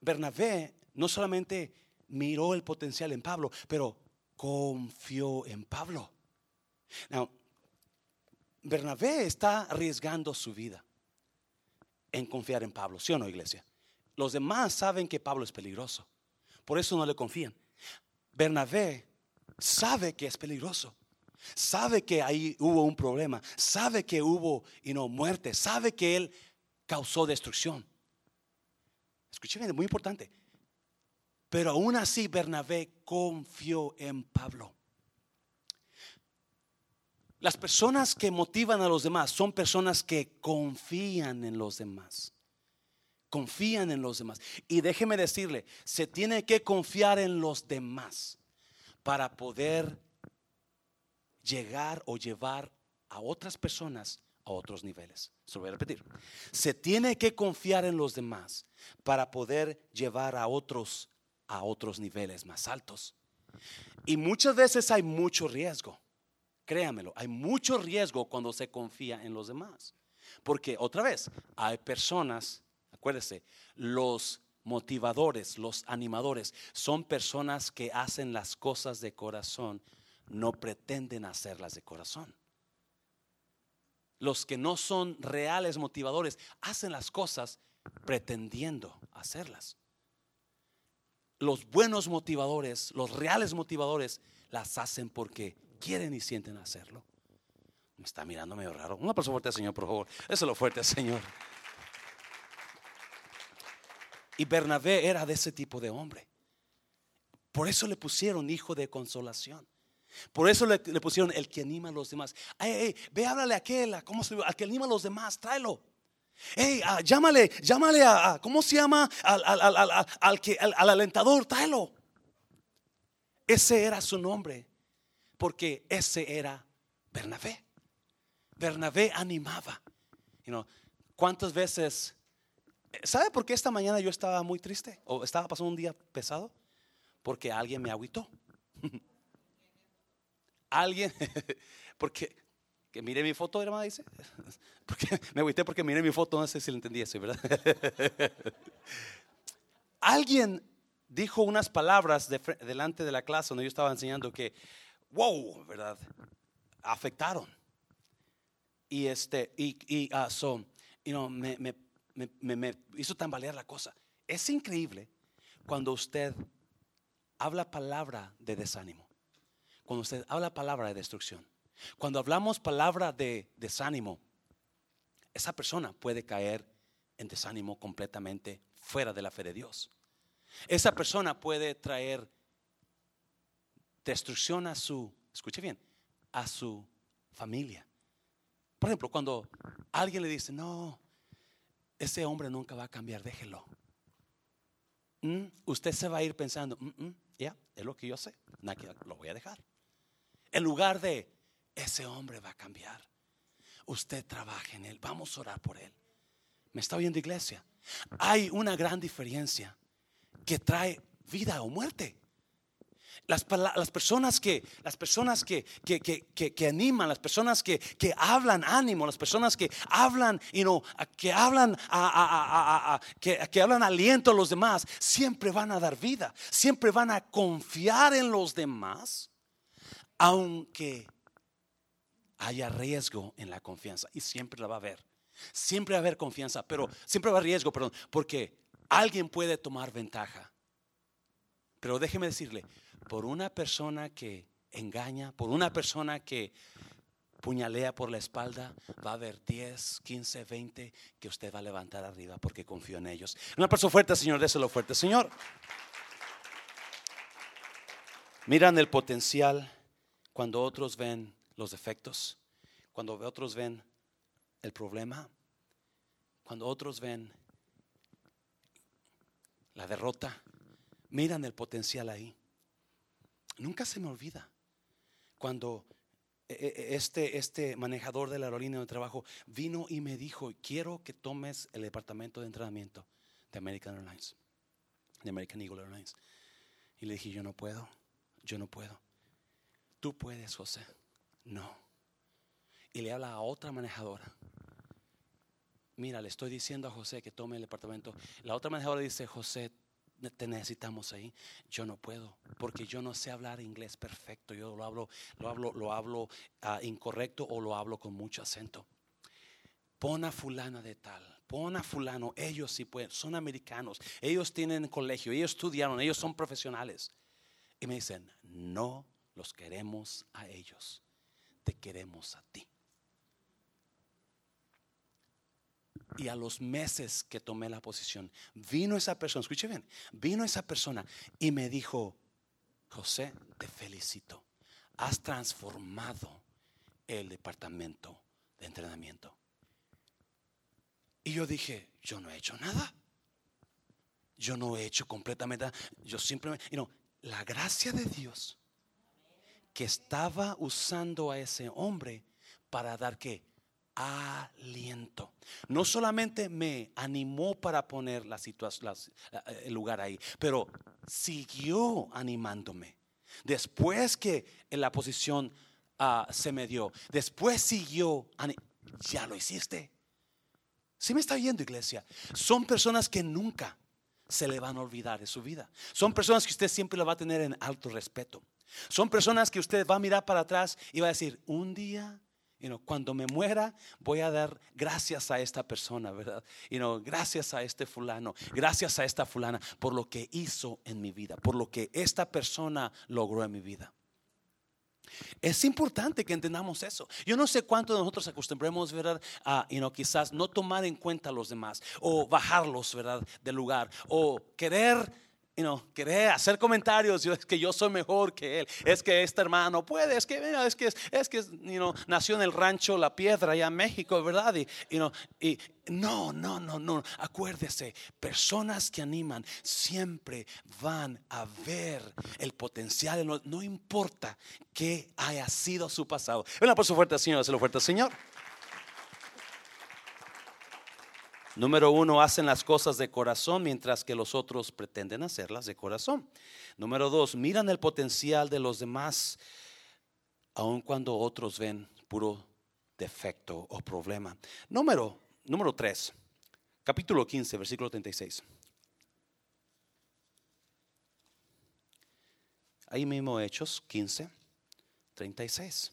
Bernabé no solamente miró el potencial en Pablo, pero confió en Pablo. Now, Bernabé está arriesgando su vida en confiar en Pablo, ¿sí o no, iglesia? Los demás saben que Pablo es peligroso, por eso no le confían. Bernabé sabe que es peligroso, sabe que ahí hubo un problema, sabe que hubo y no muerte, sabe que él causó destrucción. Escuche bien, es muy importante. Pero aún así Bernabé confió en Pablo. Las personas que motivan a los demás son personas que confían en los demás. Confían en los demás. Y déjeme decirle, se tiene que confiar en los demás para poder llegar o llevar a otras personas a otros niveles. Se lo voy a repetir. Se tiene que confiar en los demás para poder llevar a otros a otros niveles más altos. Y muchas veces hay mucho riesgo. Créamelo, hay mucho riesgo cuando se confía en los demás. Porque otra vez, hay personas, acuérdese, los motivadores, los animadores, son personas que hacen las cosas de corazón, no pretenden hacerlas de corazón. Los que no son reales motivadores hacen las cosas pretendiendo hacerlas. Los buenos motivadores, los reales motivadores, las hacen porque quieren y sienten hacerlo. Me está mirando medio raro. Una persona fuerte al Señor, por favor. Eso es lo fuerte al Señor. Y Bernabé era de ese tipo de hombre. Por eso le pusieron hijo de consolación. Por eso le, pusieron el que anima a los demás. ve, háblale a aquel, ¿cómo se, al que anima a los demás, tráelo. Hey, ah, llámale, llámale a, ¿cómo se llama? Al, que, al, alentador, tráelo. Ese era su nombre, porque ese era Bernabé. Bernabé animaba. You ¿Cuántas veces? ¿Sabe por qué esta mañana yo estaba muy triste? ¿O estaba pasando un día pesado? Porque alguien me agüitó. [LAUGHS] alguien, [LAUGHS] porque que mire mi foto, hermano, dice. [LAUGHS] Porque me agüité porque mire mi foto, no sé si lo entendí eso, ¿verdad? [LAUGHS] alguien dijo unas palabras delante de la clase donde yo estaba enseñando que, wow, ¿verdad? Afectaron. Y este, y, y uh, so, you know, me, me, me, me hizo tambalear la cosa. Es increíble cuando usted habla palabra de desánimo, cuando usted habla palabra de destrucción, cuando hablamos palabra de desánimo, esa persona puede caer en desánimo completamente fuera de la fe de Dios. Esa persona puede traer destrucción a su, escuche bien, a su familia. Por ejemplo, cuando alguien le dice, no, ese hombre nunca va a cambiar, déjelo. Mm, usted se va a ir pensando, mm, mm, ya, es lo que yo sé, lo voy a dejar. En lugar de, ese hombre va a cambiar. Usted trabaja en él, vamos a orar por él. ¿Me está oyendo iglesia? Hay una gran diferencia que trae vida o muerte. Las, personas que las personas que, que, que, que animan, las personas que, hablan ánimo, las personas que hablan, you know, que hablan que, hablan aliento a los demás, siempre van a dar vida, siempre van a confiar en los demás, aunque haya riesgo en la confianza y siempre la va a haber. Siempre va a haber confianza, pero siempre va a haber riesgo, perdón, porque alguien puede tomar ventaja. Pero déjeme decirle, por una persona que engaña, por una persona que puñalea por la espalda, va a haber 10, 15, 20 que usted va a levantar arriba porque confío en ellos. Una persona fuerte, Señor, déselo fuerte, Señor. Miran el potencial cuando otros ven los defectos, cuando otros ven el problema, cuando otros ven la derrota, miran el potencial ahí. Nunca se me olvida cuando e, e, este, este manejador de la aerolínea de trabajo vino y me dijo, quiero que tomes el departamento de entrenamiento de American Airlines, de American Eagle Airlines. Y le dije, yo no puedo, yo no puedo. Tú puedes, José. No. Y le habla a otra manejadora. Mira, le estoy diciendo a José que tome el departamento. La otra manejadora dice, José, te necesitamos ahí. Yo no puedo, porque yo no sé hablar inglés perfecto. Yo lo hablo, lo hablo, lo hablo ah, incorrecto o lo hablo con mucho acento. Pon a fulana de tal, pon a fulano. Ellos sí pueden, son americanos. Ellos tienen colegio, ellos estudiaron, ellos son profesionales. Y me dicen, no los queremos a ellos, te queremos a ti. Y a los meses que tomé la posición, vino esa persona, escuche bien, vino esa persona y me dijo, José, te felicito, has transformado el departamento de entrenamiento. Y yo dije, yo no he hecho nada. Yo no he hecho completamente nada. Yo simplemente, you la gracia de Dios que estaba usando a ese hombre para dar que aliento. No solamente me animó para poner la situación, el lugar ahí, pero siguió animándome. Después que en la posición ah, se me dio, después siguió, ya lo hiciste. Si me está viendo, iglesia, son personas que nunca se le van a olvidar de su vida. Son personas que usted siempre lo va a tener en alto respeto. Son personas que usted va a mirar para atrás y va a decir, un día cuando me muera, voy a dar gracias a esta persona, ¿verdad? gracias a este fulano, gracias a esta fulana por lo que hizo en mi vida, por lo que esta persona logró en mi vida. Es importante que entendamos eso. Yo no sé cuánto de nosotros acostumbremos, ¿verdad? A quizás no tomar en cuenta a los demás o bajarlos, ¿verdad? Del lugar o querer you know, querer hacer comentarios, es que yo soy mejor que él, es que este hermano puede, es que, mira, es que, es que nació en el rancho La Piedra, allá en México, ¿verdad? Y, y no, no, no, no, acuérdese, personas que animan siempre van a ver el potencial, no, no importa que haya sido su pasado. Ven por su fuerte, Señor, lo fuerte, Señor. Número uno, hacen las cosas de corazón mientras que los otros pretenden hacerlas de corazón. Número dos, miran el potencial de los demás aun cuando otros ven puro defecto o problema. Número, número 3, capítulo 15, versículo 36. Ahí mismo Hechos 15, 36.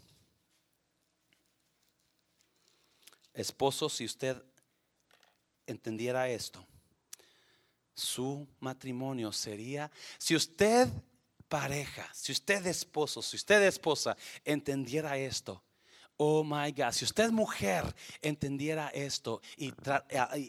Esposo, si usted entendiera esto, su matrimonio sería, si usted pareja, si usted esposo, si usted esposa entendiera esto, Oh my God, si usted mujer entendiera esto y,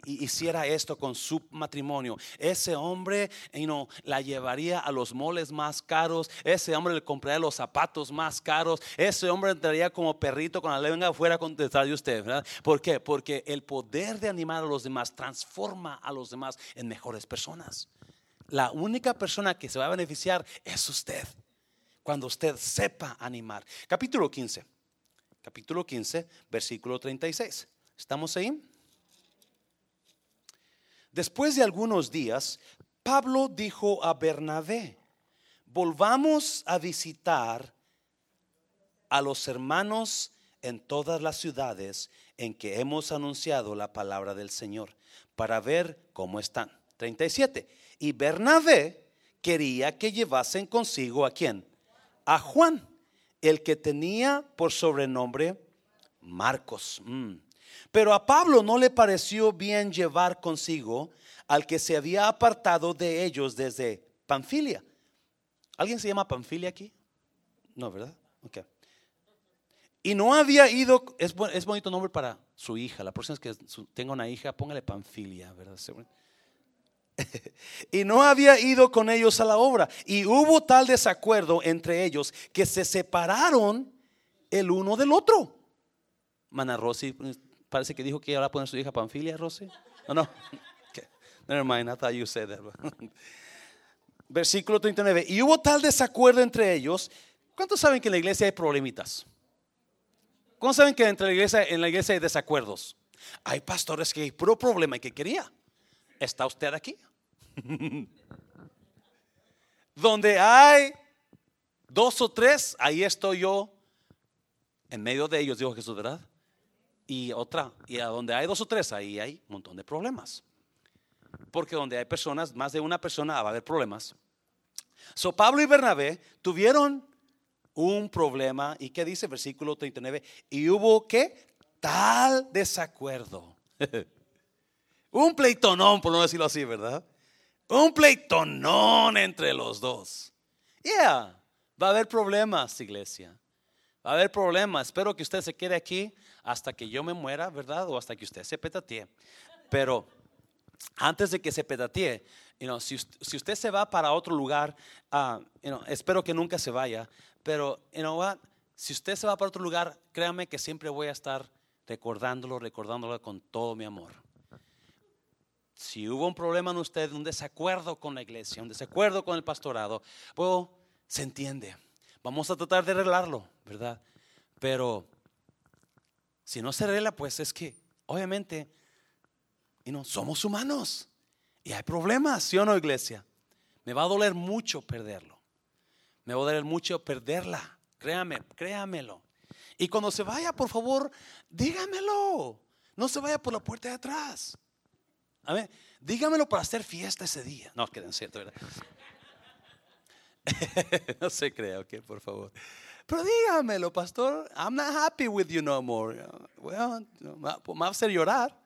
hiciera esto con su matrimonio, ese hombre you la llevaría a los moles más caros, ese hombre le compraría los zapatos más caros, ese hombre entraría como perrito con la lengua afuera detrás de usted, ¿verdad? ¿Por qué? Porque el poder de animar a los demás transforma a los demás en mejores personas. La única persona que se va a beneficiar es usted, cuando usted sepa animar. Capítulo 15 capítulo 15, versículo 36. ¿Estamos ahí? Después de algunos días, Pablo dijo a Bernabé, volvamos a visitar a los hermanos en todas las ciudades en que hemos anunciado la palabra del Señor, para ver cómo están. 37. Y Bernabé quería que llevasen consigo a quién? A Juan el que tenía por sobrenombre Marcos. Mm. Pero a Pablo no le pareció bien llevar consigo al que se había apartado de ellos desde Panfilia. ¿Alguien se llama Panfilia aquí? No, ¿verdad? Ok. Y no había ido, es, es bonito nombre para su hija. La próxima vez que tenga una hija, póngale Panfilia, ¿verdad? [LAUGHS] y no había ido con ellos a la obra. Y hubo tal desacuerdo entre ellos que se separaron el uno del otro. Mana Rosy, parece que dijo que iba a poner su hija Panfilia, Rosy. No, [LAUGHS] no. Never mind, I thought you said that. [LAUGHS] Versículo 39. Y hubo tal desacuerdo entre ellos. ¿Cuántos saben que en la iglesia hay problemitas? ¿Cuántos saben que entre la iglesia, en la iglesia hay desacuerdos? Hay pastores que hay puro problema y que quería. ¿Está usted aquí? [LAUGHS] Donde hay dos o tres, ahí estoy yo en medio de ellos, dijo Jesús, ¿verdad? Y otra, y a donde hay dos o tres, ahí hay un montón de problemas. Porque donde hay personas, más de una persona, va a haber problemas. So Pablo y Bernabé tuvieron un problema. ¿Y qué dice versículo 39? Y hubo que tal desacuerdo. [LAUGHS] un pleitonón, por no decirlo así, ¿verdad? Un pleitonón entre los dos. Yeah, va a haber problemas, iglesia. Va a haber problemas. Espero que usted se quede aquí hasta que yo me muera, ¿verdad? O hasta que usted se petatee. Pero antes de que se petatee, si, usted se va para otro lugar, uh, espero que nunca se vaya. Pero, you know what? Si usted se va para otro lugar, créame que siempre voy a estar recordándolo, recordándolo con todo mi amor si hubo un problema en usted, un desacuerdo con la iglesia, un desacuerdo con el pastorado, pues se entiende. Vamos a tratar de arreglarlo, ¿verdad? Pero si no se arregla, pues es que obviamente no somos humanos y hay problemas, ¿sí o no, iglesia? Me va a doler mucho perderlo. Me va a doler mucho perderla. Créame, créamelo. Y cuando se vaya, por favor, dígamelo. No se vaya por la puerta de atrás. A ver, dígamelo para hacer fiesta ese día. No, queden cierto, ¿verdad? [LAUGHS] no se crea, ok, por favor. Pero dígamelo, pastor. I'm not happy with you no more. Well, me va a hacer llorar.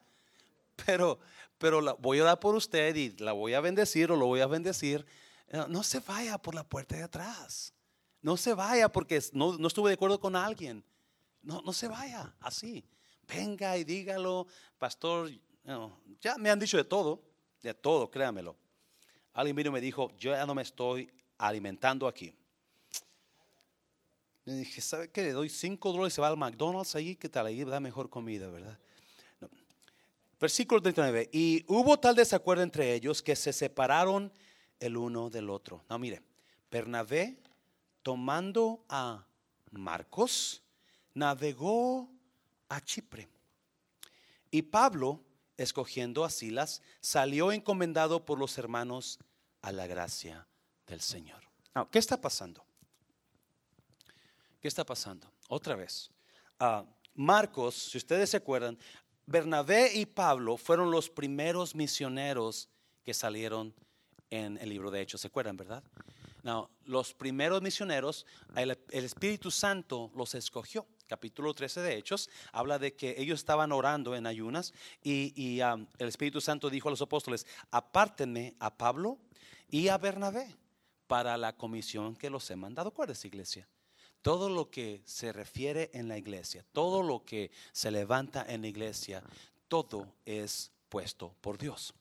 Pero, pero voy a orar por usted y la voy a bendecir o lo voy a bendecir. No se vaya por la puerta de atrás. No se vaya porque no, no estuve de acuerdo con alguien. No, no se vaya así. Venga y dígalo, pastor, ya me han dicho de todo, de todo, créanmelo. Alguien vino y me dijo, yo ya no me estoy alimentando aquí. Le dije, ¿sabe qué? Le doy 5 dólares y se va al McDonald's ahí, que tal? Ahí da mejor comida, ¿verdad? Versículo 39. Y hubo tal desacuerdo entre ellos que se separaron el uno del otro. No, mire, Bernabé, tomando a Marcos, navegó a Chipre. Y Pablo, escogiendo a Silas, salió encomendado por los hermanos a la gracia del Señor. ¿Qué está pasando? ¿Qué está pasando? Otra vez. Ah, Marcos, si ustedes se acuerdan, Bernabé y Pablo fueron los primeros misioneros que salieron en el libro de Hechos. ¿Se acuerdan, verdad? Los primeros misioneros, el Espíritu Santo los escogió. Capítulo 13 de Hechos habla de que ellos estaban orando en ayunas y, el Espíritu Santo dijo a los apóstoles, apártenme a Pablo y a Bernabé para la comisión que los he mandado. ¿Cuál es iglesia? Todo lo que se refiere en la iglesia, todo lo que se levanta en la iglesia, todo es puesto por Dios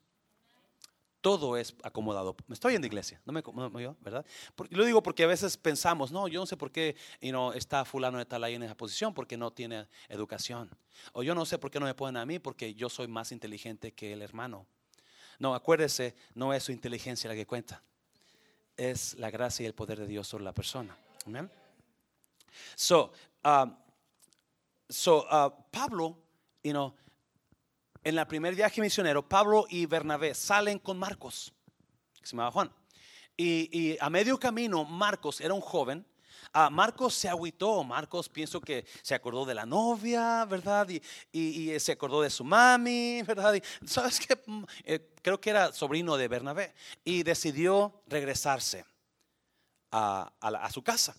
todo es acomodado. Me estoy en la iglesia, no me acomodo ¿verdad? lo digo porque a veces pensamos, no, yo no sé por qué you know, está fulano de tal ahí en esa posición, porque no tiene educación. O yo no sé por qué no me ponen a mí, porque yo soy más inteligente que el hermano. No, acuérdese, no es su inteligencia la que cuenta, es la gracia y el poder de Dios sobre la persona. Amén. So, uh, so uh, Pablo, you know, en el primer viaje misionero, Pablo y Bernabé salen con Marcos, que se llama Juan. Y, a medio camino, Marcos era un joven. Ah, Marcos se agüitó, Marcos pienso que se acordó de la novia, ¿verdad? Y, se acordó de su mami, ¿verdad? ¿Sabes qué? Mm, eh, creo que era sobrino de Bernabé. Y decidió regresarse a su casa.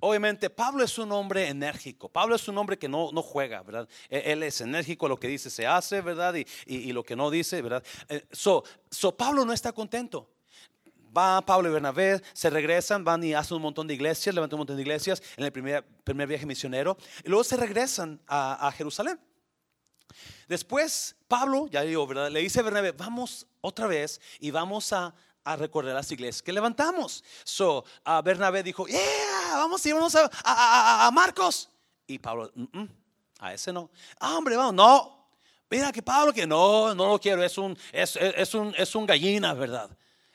Obviamente Pablo es un hombre enérgico, Pablo es un hombre que no, no juega, ¿verdad? E, él es enérgico, lo que dice se hace, ¿verdad? Y, y, lo que no dice, ¿verdad? Eh, so, so Pablo no está contento. Va Pablo y Bernabé, se regresan, van y hacen un montón de iglesias, levantan un montón de iglesias en el primer, primer viaje misionero, y luego se regresan a, a Jerusalén. Después Pablo, ya digo, ¿verdad? Le dice a Bernabé, vamos otra vez y vamos a a recordar las iglesias que levantamos. So, a Bernabé dijo, yeah, vamos y vamos a, a, Marcos. Y Pablo, a ese no. Ah, hombre, vamos, no. Mira que Pablo que no, no lo quiero, es un, es, es, un, es un gallina, ¿verdad?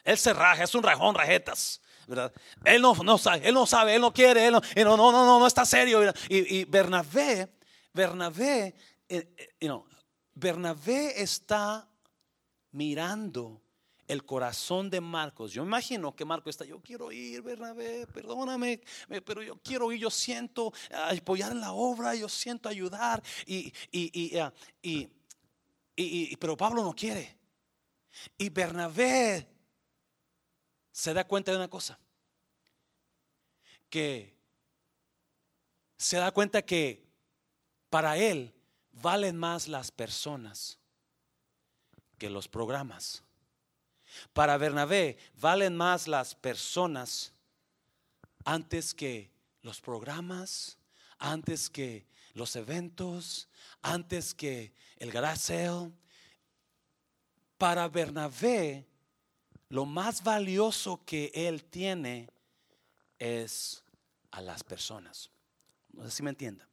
Él se raja, es un rajón, rajetas. ¿verdad? Él no, no sabe, él no sabe, él no quiere, él no, no, no, no, no, está serio. Y, y Bernabé, Bernabé, eh, eh, Bernabé está mirando el corazón de Marcos. Yo imagino que Marcos está, yo quiero ir, Bernabé, perdóname, pero yo quiero ir, yo siento apoyar en la obra, yo siento ayudar. Y, y, y, y, pero Pablo no quiere. Y Bernabé se da cuenta de una cosa, que se da cuenta que para él valen más las personas que los programas. Para Bernabé valen más las personas antes que los programas, antes que los eventos, antes que el garage Para Bernabé, lo más valioso que él tiene es a las personas. No sé si me entienda.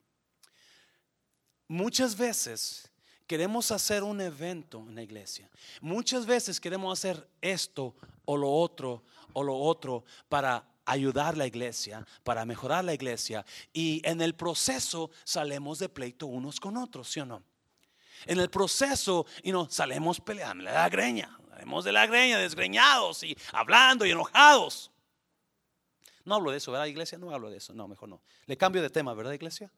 Muchas veces queremos hacer un evento en la iglesia. Muchas veces queremos hacer esto o lo otro o lo otro para ayudar a la iglesia, para mejorar la iglesia. Y en el proceso salemos de pleito unos con otros, ¿sí o no? En el proceso y no salemos peleando la greña, salimos de la greña desgreñados y hablando y enojados. No hablo de eso, ¿verdad, iglesia? No hablo de eso, no, mejor no. Le cambio de tema, ¿verdad, iglesia?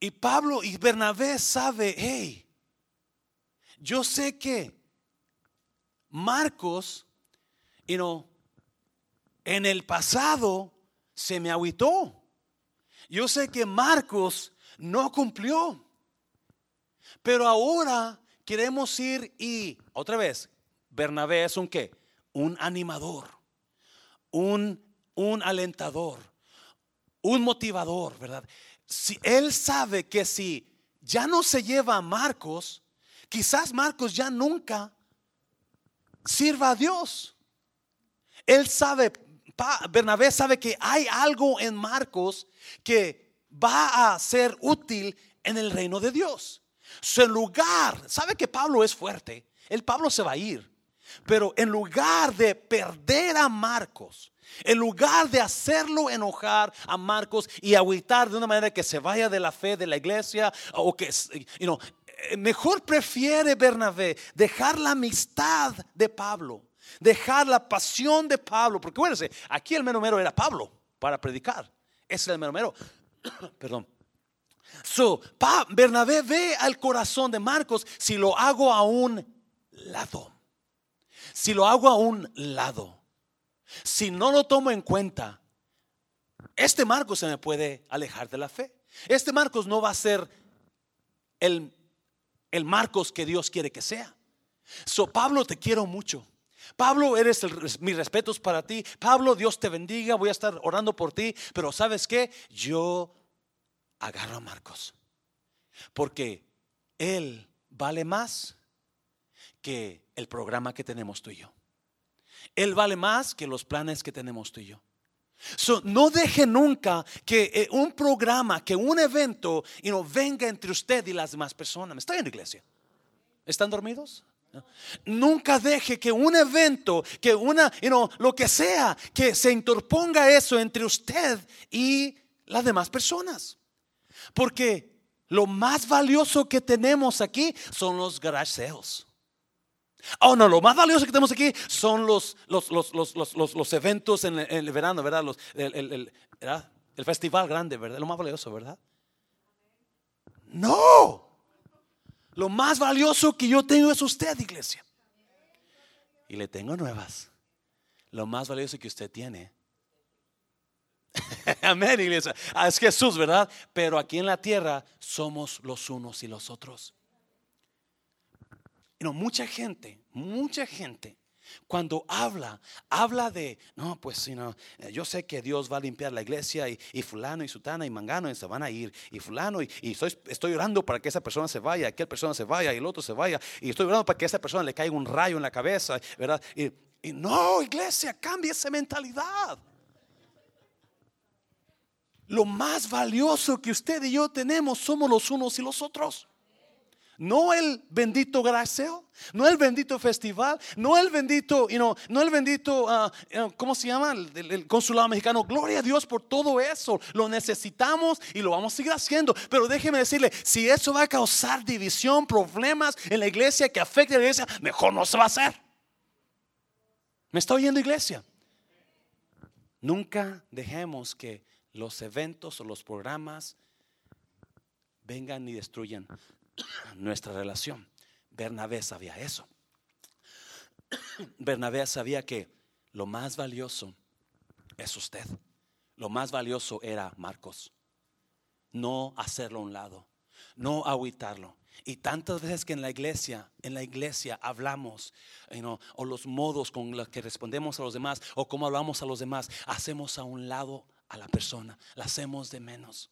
Y Pablo y Bernabé sabe, hey, yo sé que Marcos, you know, en el pasado se me agüitó. Yo sé que Marcos no cumplió. Pero ahora queremos ir y, otra vez, Bernabé es un qué? Un animador, un, un alentador, un motivador, ¿verdad? Si él sabe que si ya no se lleva a Marcos, quizás Marcos ya nunca sirva a Dios. Él sabe, Bernabé sabe que hay algo en Marcos que va a ser útil en el reino de Dios. Su lugar, sabe que Pablo es fuerte, el Pablo se va a ir, pero en lugar de perder a Marcos, en lugar de hacerlo enojar a Marcos y agüitar de una manera que se vaya de la fe de la iglesia o que, you eh, mejor prefiere Bernabé dejar la amistad de Pablo, dejar la pasión de Pablo, porque bueno, aquí el mero era Pablo para predicar, ese es el mero mero, [COUGHS] perdón. So, Bernabé ve al corazón de Marcos si lo hago a un lado. si lo hago a un lado, si no lo tomo en cuenta, este Marcos se me puede alejar de la fe. Este Marcos no va a ser el, el Marcos que Dios quiere que sea. So, Pablo, te quiero mucho. Pablo, eres el, mis respetos para ti. Pablo, Dios te bendiga. Voy a estar orando por ti. Pero ¿sabes qué? Yo agarro a Marcos. Porque él vale más que el programa que tenemos tú y yo. Él vale más que los planes que tenemos tú y yo. no deje nunca que eh, un programa, que un evento no venga entre usted y las demás personas. Estoy en la iglesia. ¿Están dormidos? Nunca deje que un evento, que una, lo que sea, que se interponga eso entre usted y las demás personas. Porque lo más valioso que tenemos aquí son los garage. Oh, no, lo más valioso que tenemos aquí son los, los, los, eventos en el, verano, ¿verdad? Los, el, el festival grande, ¿verdad? Lo más valioso, ¿verdad? No. Lo más valioso que yo tengo es usted, iglesia. Y le tengo nuevas. Lo más valioso que usted tiene. [LAUGHS] Amén, iglesia. Ah, es Jesús, ¿verdad? Pero aquí en la tierra somos los unos y los otros. No, mucha gente, mucha gente cuando habla, habla de, no, pues si no, eh, yo sé que Dios va a limpiar la iglesia y, fulano y sutana y mangano y se van a ir y fulano y, estoy, estoy, orando para que esa persona se vaya, aquella persona se vaya y el otro se vaya y estoy orando para que esa persona le caiga un rayo en la cabeza, ¿verdad? Y, y no, iglesia, cambia esa mentalidad. Lo más valioso que usted y yo tenemos somos los unos y los otros. No el bendito graceo, no el bendito festival, no el bendito, you know, no el bendito, uh, ¿cómo se llama? El, consulado mexicano. Gloria a Dios por todo eso. Lo necesitamos y lo vamos a seguir haciendo. Pero déjeme decirle, si eso va a causar división, problemas en la iglesia que afecte a la iglesia, mejor no se va a hacer. ¿Me está oyendo iglesia? Nunca dejemos que los eventos o los programas vengan y destruyan nuestra relación. Bernabé sabía eso. Bernabé sabía que lo más valioso es usted. Lo más valioso era Marcos. No hacerlo a un lado, no aguitarlo. Y tantas veces que en la iglesia, en la iglesia hablamos, o los modos con los que respondemos a los demás, o cómo hablamos a los demás, hacemos a un lado a la persona, la hacemos de menos.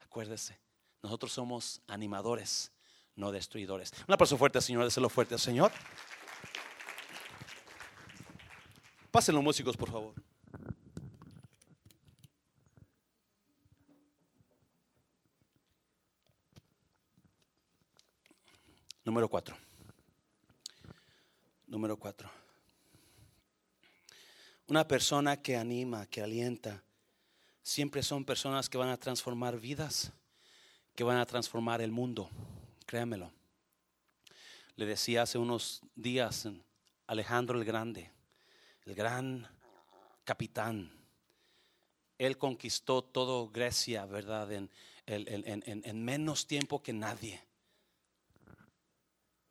Acuérdese, nosotros somos animadores, no destruidores. Un aplauso fuerte, Señor, déselo fuerte al Señor. Pasen los músicos, por favor. Número cuatro. Número cuatro. Una persona que anima, que alienta, siempre son personas que van a transformar vidas que van a transformar el mundo. Créamelo. Le decía hace unos días Alejandro el Grande, el gran capitán. Él conquistó todo Grecia, ¿verdad? En, en menos tiempo que nadie.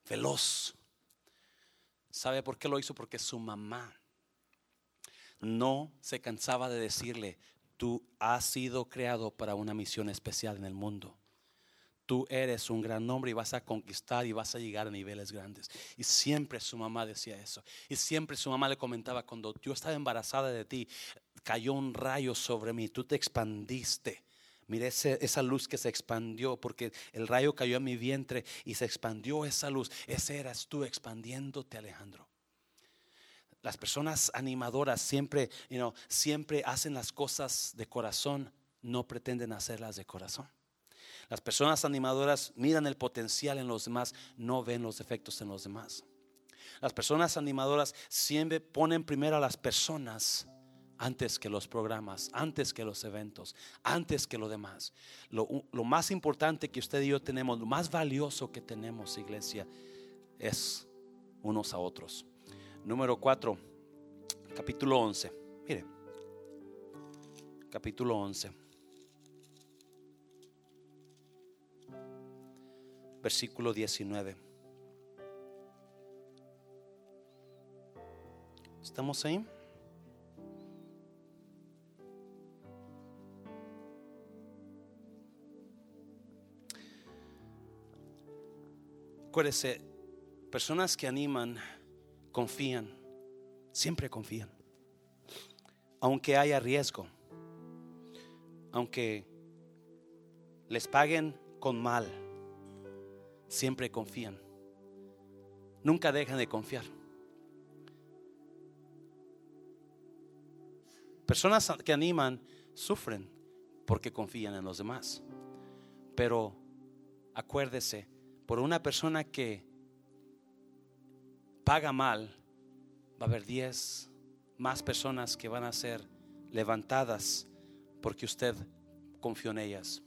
Veloz. ¿Sabe por qué lo hizo? Porque su mamá no se cansaba de decirle, tú has sido creado para una misión especial en el mundo tú eres un gran hombre y vas a conquistar y vas a llegar a niveles grandes. Y siempre su mamá decía eso. Y siempre su mamá le comentaba, cuando yo estaba embarazada de ti, cayó un rayo sobre mí, tú te expandiste. Mire esa luz que se expandió porque el rayo cayó en mi vientre y se expandió esa luz. Ese eras tú expandiéndote, Alejandro. Las personas animadoras siempre, siempre hacen las cosas de corazón, no pretenden hacerlas de corazón. Las personas animadoras miran el potencial en los demás, no ven los defectos en los demás. Las personas animadoras siempre ponen primero a las personas antes que los programas, antes que los eventos, antes que lo demás. Lo, más importante que usted y yo tenemos, lo más valioso que tenemos, iglesia, es unos a otros. Número 4, capítulo 11. Mire, capítulo 11. Versículo 19. ¿Estamos ahí? Acuérdese, personas que animan, confían, siempre confían. Aunque haya riesgo, aunque les paguen con mal, siempre confían. Nunca dejan de confiar. Personas que animan sufren porque confían en los demás. Pero acuérdese, por una persona que paga mal, va a haber 10 más personas que van a ser levantadas porque usted confió en ellas.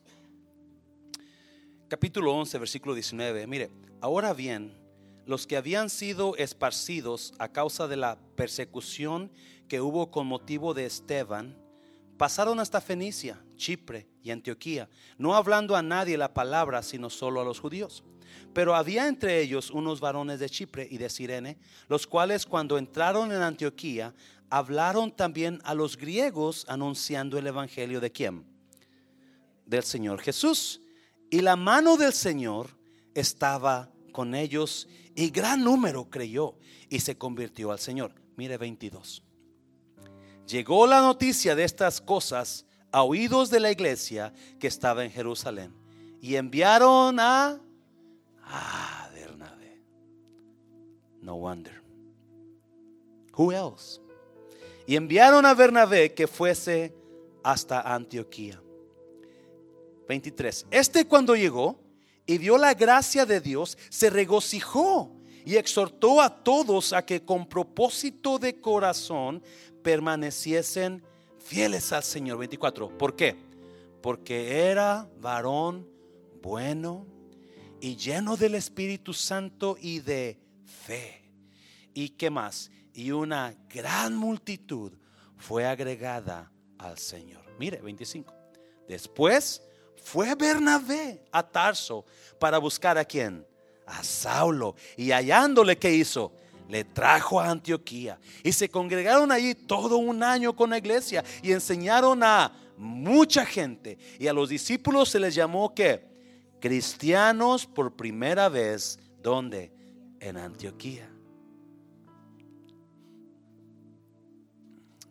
Capítulo 11, versículo 19. Mire, ahora bien, los que habían sido esparcidos a causa de la persecución que hubo con motivo de Esteban, pasaron hasta Fenicia, Chipre y Antioquía, no hablando a nadie la palabra, sino solo a los judíos. Pero había entre ellos unos varones de Chipre y de Sirene, los cuales cuando entraron en Antioquía, hablaron también a los griegos anunciando el evangelio de quién? Del Señor Jesús. Y la mano del Señor estaba con ellos y gran número creyó y se convirtió al Señor. Mire 22. Llegó la noticia de estas cosas a oídos de la iglesia que estaba en Jerusalén y enviaron a Ah, Bernabé. No wonder. Who else? Y enviaron a Bernabé que fuese hasta Antioquía. 23. Este cuando llegó y vio la gracia de Dios, se regocijó y exhortó a todos a que con propósito de corazón permaneciesen fieles al Señor. 24. ¿Por qué? Porque era varón bueno y lleno del Espíritu Santo y de fe. ¿Y qué más? Y una gran multitud fue agregada al Señor. Mire, 25. Después fue Bernabé a Tarso para buscar a quién? A Saulo. Y hallándole, ¿qué hizo? Le trajo a Antioquía. Y se congregaron allí todo un año con la iglesia y enseñaron a mucha gente. Y a los discípulos se les llamó que cristianos por primera vez, ¿dónde? En Antioquía.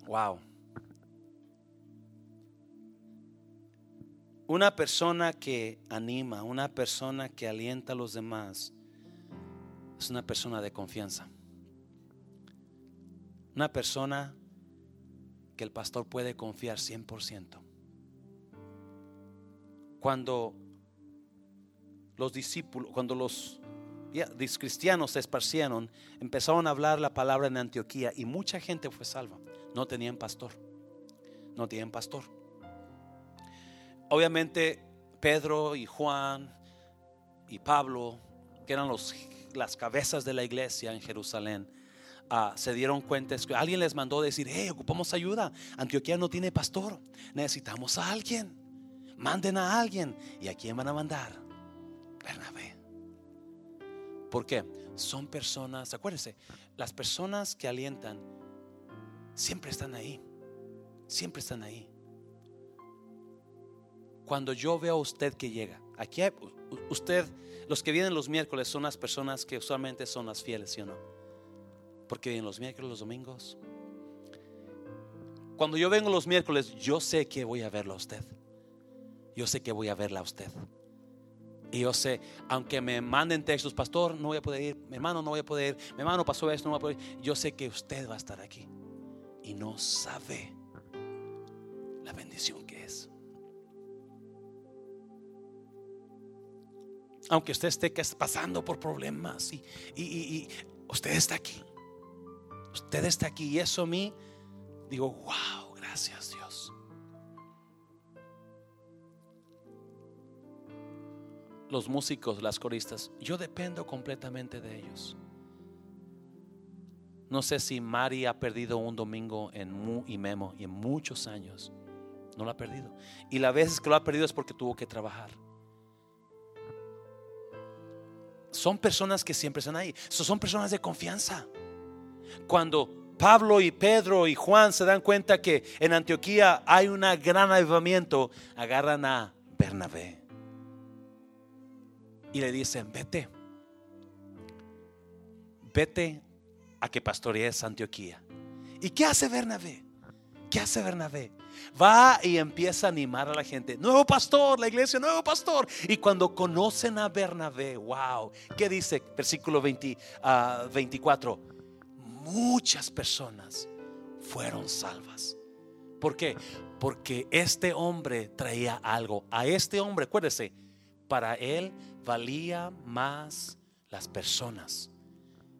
Wow. Una persona que anima, una persona que alienta a los demás, es una persona de confianza. Una persona que el pastor puede confiar 100%. Cuando los discípulos, cuando los cristianos se esparcieron, empezaron a hablar la palabra en Antioquía y mucha gente fue salva. No tenían pastor. No tenían pastor. Obviamente Pedro y Juan y Pablo, que eran los, las cabezas de la iglesia en Jerusalén, ah, se dieron cuenta que alguien les mandó decir, hey, ocupamos ayuda. Antioquía no tiene pastor. Necesitamos a alguien. Manden a alguien. ¿Y a quién van a mandar? Bernabé. ¿Por qué? Son personas, acuérdense, las personas que alientan siempre están ahí. Siempre están ahí. Cuando yo veo a usted que llega, aquí usted, los que vienen los miércoles son las personas que usualmente son las fieles, ¿sí o no? Porque vienen los miércoles, los domingos. Cuando yo vengo los miércoles, yo sé que voy a verlo a usted. Yo sé que voy a verla a usted. Y yo sé, aunque me manden textos, pastor, no voy a poder ir, mi hermano, no voy a poder ir, mi hermano pasó esto, no voy a poder ir. Yo sé que usted va a estar aquí. Y no sabe la bendición Aunque usted esté pasando por problemas y, y usted está aquí. Usted está aquí y eso a mí, digo, wow, gracias Dios. los músicos, las coristas, yo dependo completamente de ellos. No sé si Mari ha perdido un domingo en Mu y Memo y en muchos años. No lo ha perdido. Y las veces que lo ha perdido es porque tuvo que trabajar. Son personas que siempre están ahí. Son personas de confianza. Cuando Pablo y Pedro y Juan se dan cuenta que en Antioquía hay un gran avivamiento, agarran a Bernabé y le dicen, vete, vete a que pastorees Antioquía. ¿Y qué hace Bernabé? ¿Qué hace Bernabé? Va y empieza a animar a la gente. Nuevo pastor, la iglesia, nuevo pastor. Y cuando conocen a Bernabé, wow, ¿qué dice? Versículo 20, 24. Ah, Muchas personas fueron salvas. ¿Por qué? Porque este hombre traía algo. A este hombre, acuérdese, para él valía más las personas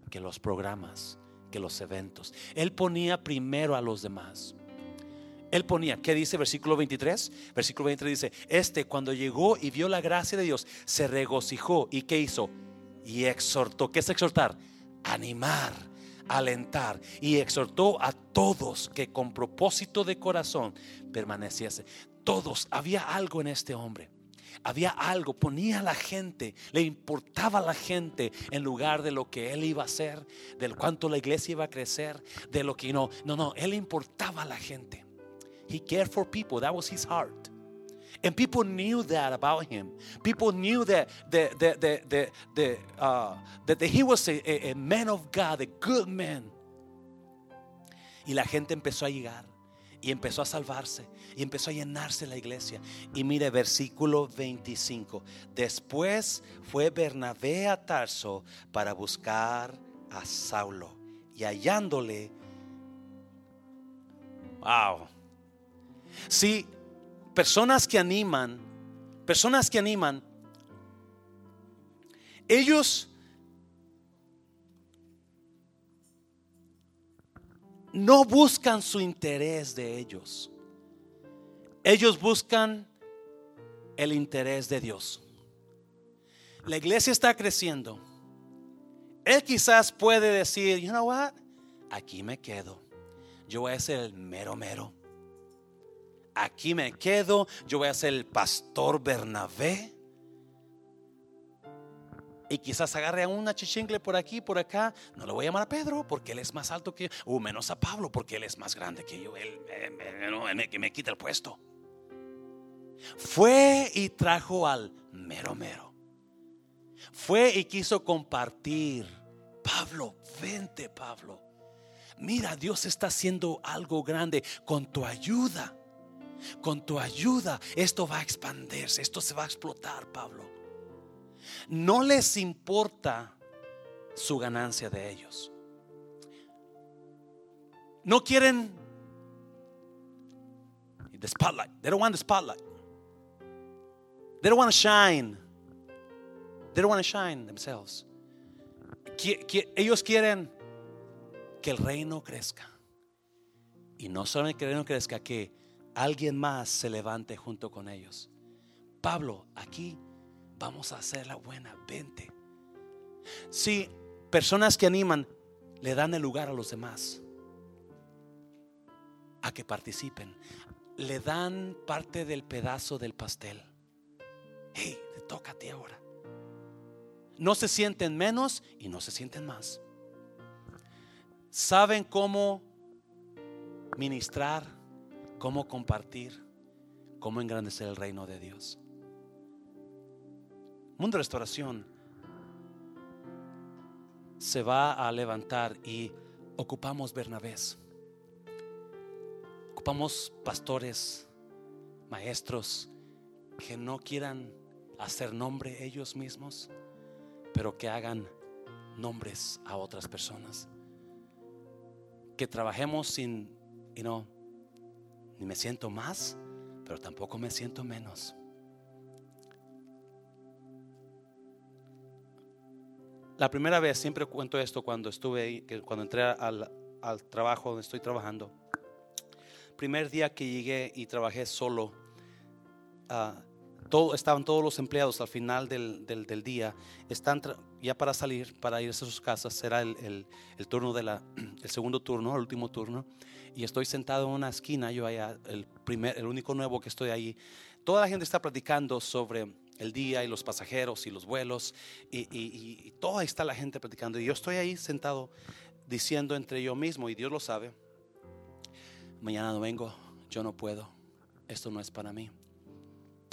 que los programas, que los eventos. Él ponía primero a los demás. Él ponía, ¿qué dice versículo 23? Versículo 23 dice, este cuando llegó y vio la gracia de Dios, se regocijó. ¿Y qué hizo? Y exhortó. ¿Qué es exhortar? Animar, alentar. Y exhortó a todos que con propósito de corazón permaneciese. Todos, había algo en este hombre había algo, ponía a la gente, le importaba a la gente en lugar de lo que él iba a hacer, del cuánto la iglesia iba a crecer, de lo que no, no, no, él importaba a la gente. He cared for people, that was his heart. And people knew that about him. People knew that, that, that, that, that, uh, that he was a, a man of God, a good man. Y la gente empezó a llegar y empezó a salvarse y empezó a llenarse la iglesia. Y mire versículo 25. Después fue Bernabé a Tarso para buscar a Saulo y hallándole, wow. Sí, personas que animan, personas que animan, ellos no buscan su interés de ellos. Ellos buscan el interés de Dios. La iglesia está creciendo. Él quizás puede decir, you know what? Aquí me quedo. Yo voy a ser el mero mero. Aquí me quedo. Yo voy a ser el pastor Bernabé. Y quizás agarre a una chichingle por aquí, por acá. No le voy a llamar a Pedro porque él es más alto que yo. O menos a Pablo porque él es más grande que yo. Él, que me quita el puesto. Fue y trajo al mero mero. Fue y quiso compartir. Pablo, vente Pablo. Mira, Dios está haciendo algo grande con tu ayuda. Con tu ayuda esto va a expandirse, esto se va a explotar, Pablo. No les importa su ganancia de ellos. No quieren the spotlight. They don't want the spotlight. They don't want to shine. They don't want to shine themselves. Ellos quieren que el reino crezca. Y no solo que el reino crezca, que alguien más se levante junto con ellos. Pablo, aquí vamos a hacer la buena, vente. Si personas que animan le dan el lugar a los demás a que participen, le dan parte del pedazo del pastel hey, te toca a ti ahora. No se sienten menos y no se sienten más. Saben cómo ministrar, cómo compartir, cómo engrandecer el reino de Dios. Mundo Restauración se va a levantar y ocupamos Bernabés. Ocupamos pastores, maestros que no quieran hacer nombre ellos mismos, pero que hagan nombres a otras personas. Que trabajemos sin, y no, ni me siento más, pero tampoco me siento menos. La primera vez, siempre cuento esto cuando estuve cuando entré al, al trabajo donde estoy trabajando. Primer día que llegué y trabajé solo, uh, estaban todos los empleados al final del, del, día, están ya para salir, para irse a sus casas, será el, el, turno de la, [CLEARS THROAT] el segundo turno, el último turno, y estoy sentado en una esquina, yo allá, el, primer, el único nuevo que estoy ahí, toda la gente está platicando sobre el día y los pasajeros y los vuelos, y, y, y toda está la gente platicando, y yo estoy ahí sentado diciendo entre yo mismo, y Dios lo sabe, mañana no vengo, yo no puedo, esto no es para mí,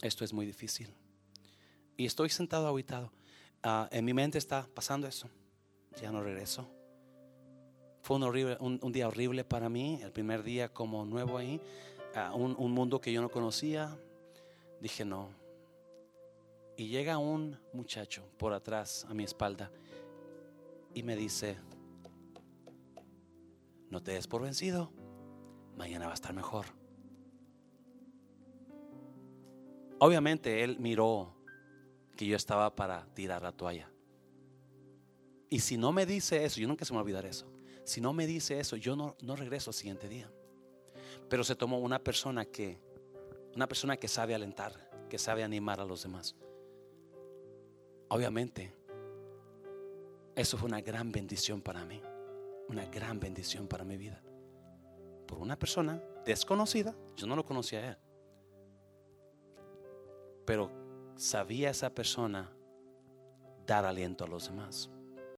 esto es muy difícil. Y estoy sentado aguitado. Ah, en mi mente está pasando eso, ya no regreso. Fue un, horrible, un, día horrible para mí, el primer día como nuevo ahí, ah, un, un mundo que yo no conocía. Dije, no. Y llega un muchacho por atrás a mi espalda y me dice, no te des por vencido, mañana va a estar mejor. Obviamente él miró que yo estaba para tirar la toalla. Y si no me dice eso, yo nunca se me va a olvidar eso. Si no me dice eso, yo no, no regreso al siguiente día. Pero se tomó una persona que, una persona que sabe alentar, que sabe animar a los demás. Obviamente, eso fue una gran bendición para mí, una gran bendición para mi vida. Por una persona desconocida, yo no lo conocía a él, pero sabía esa persona dar aliento a los demás.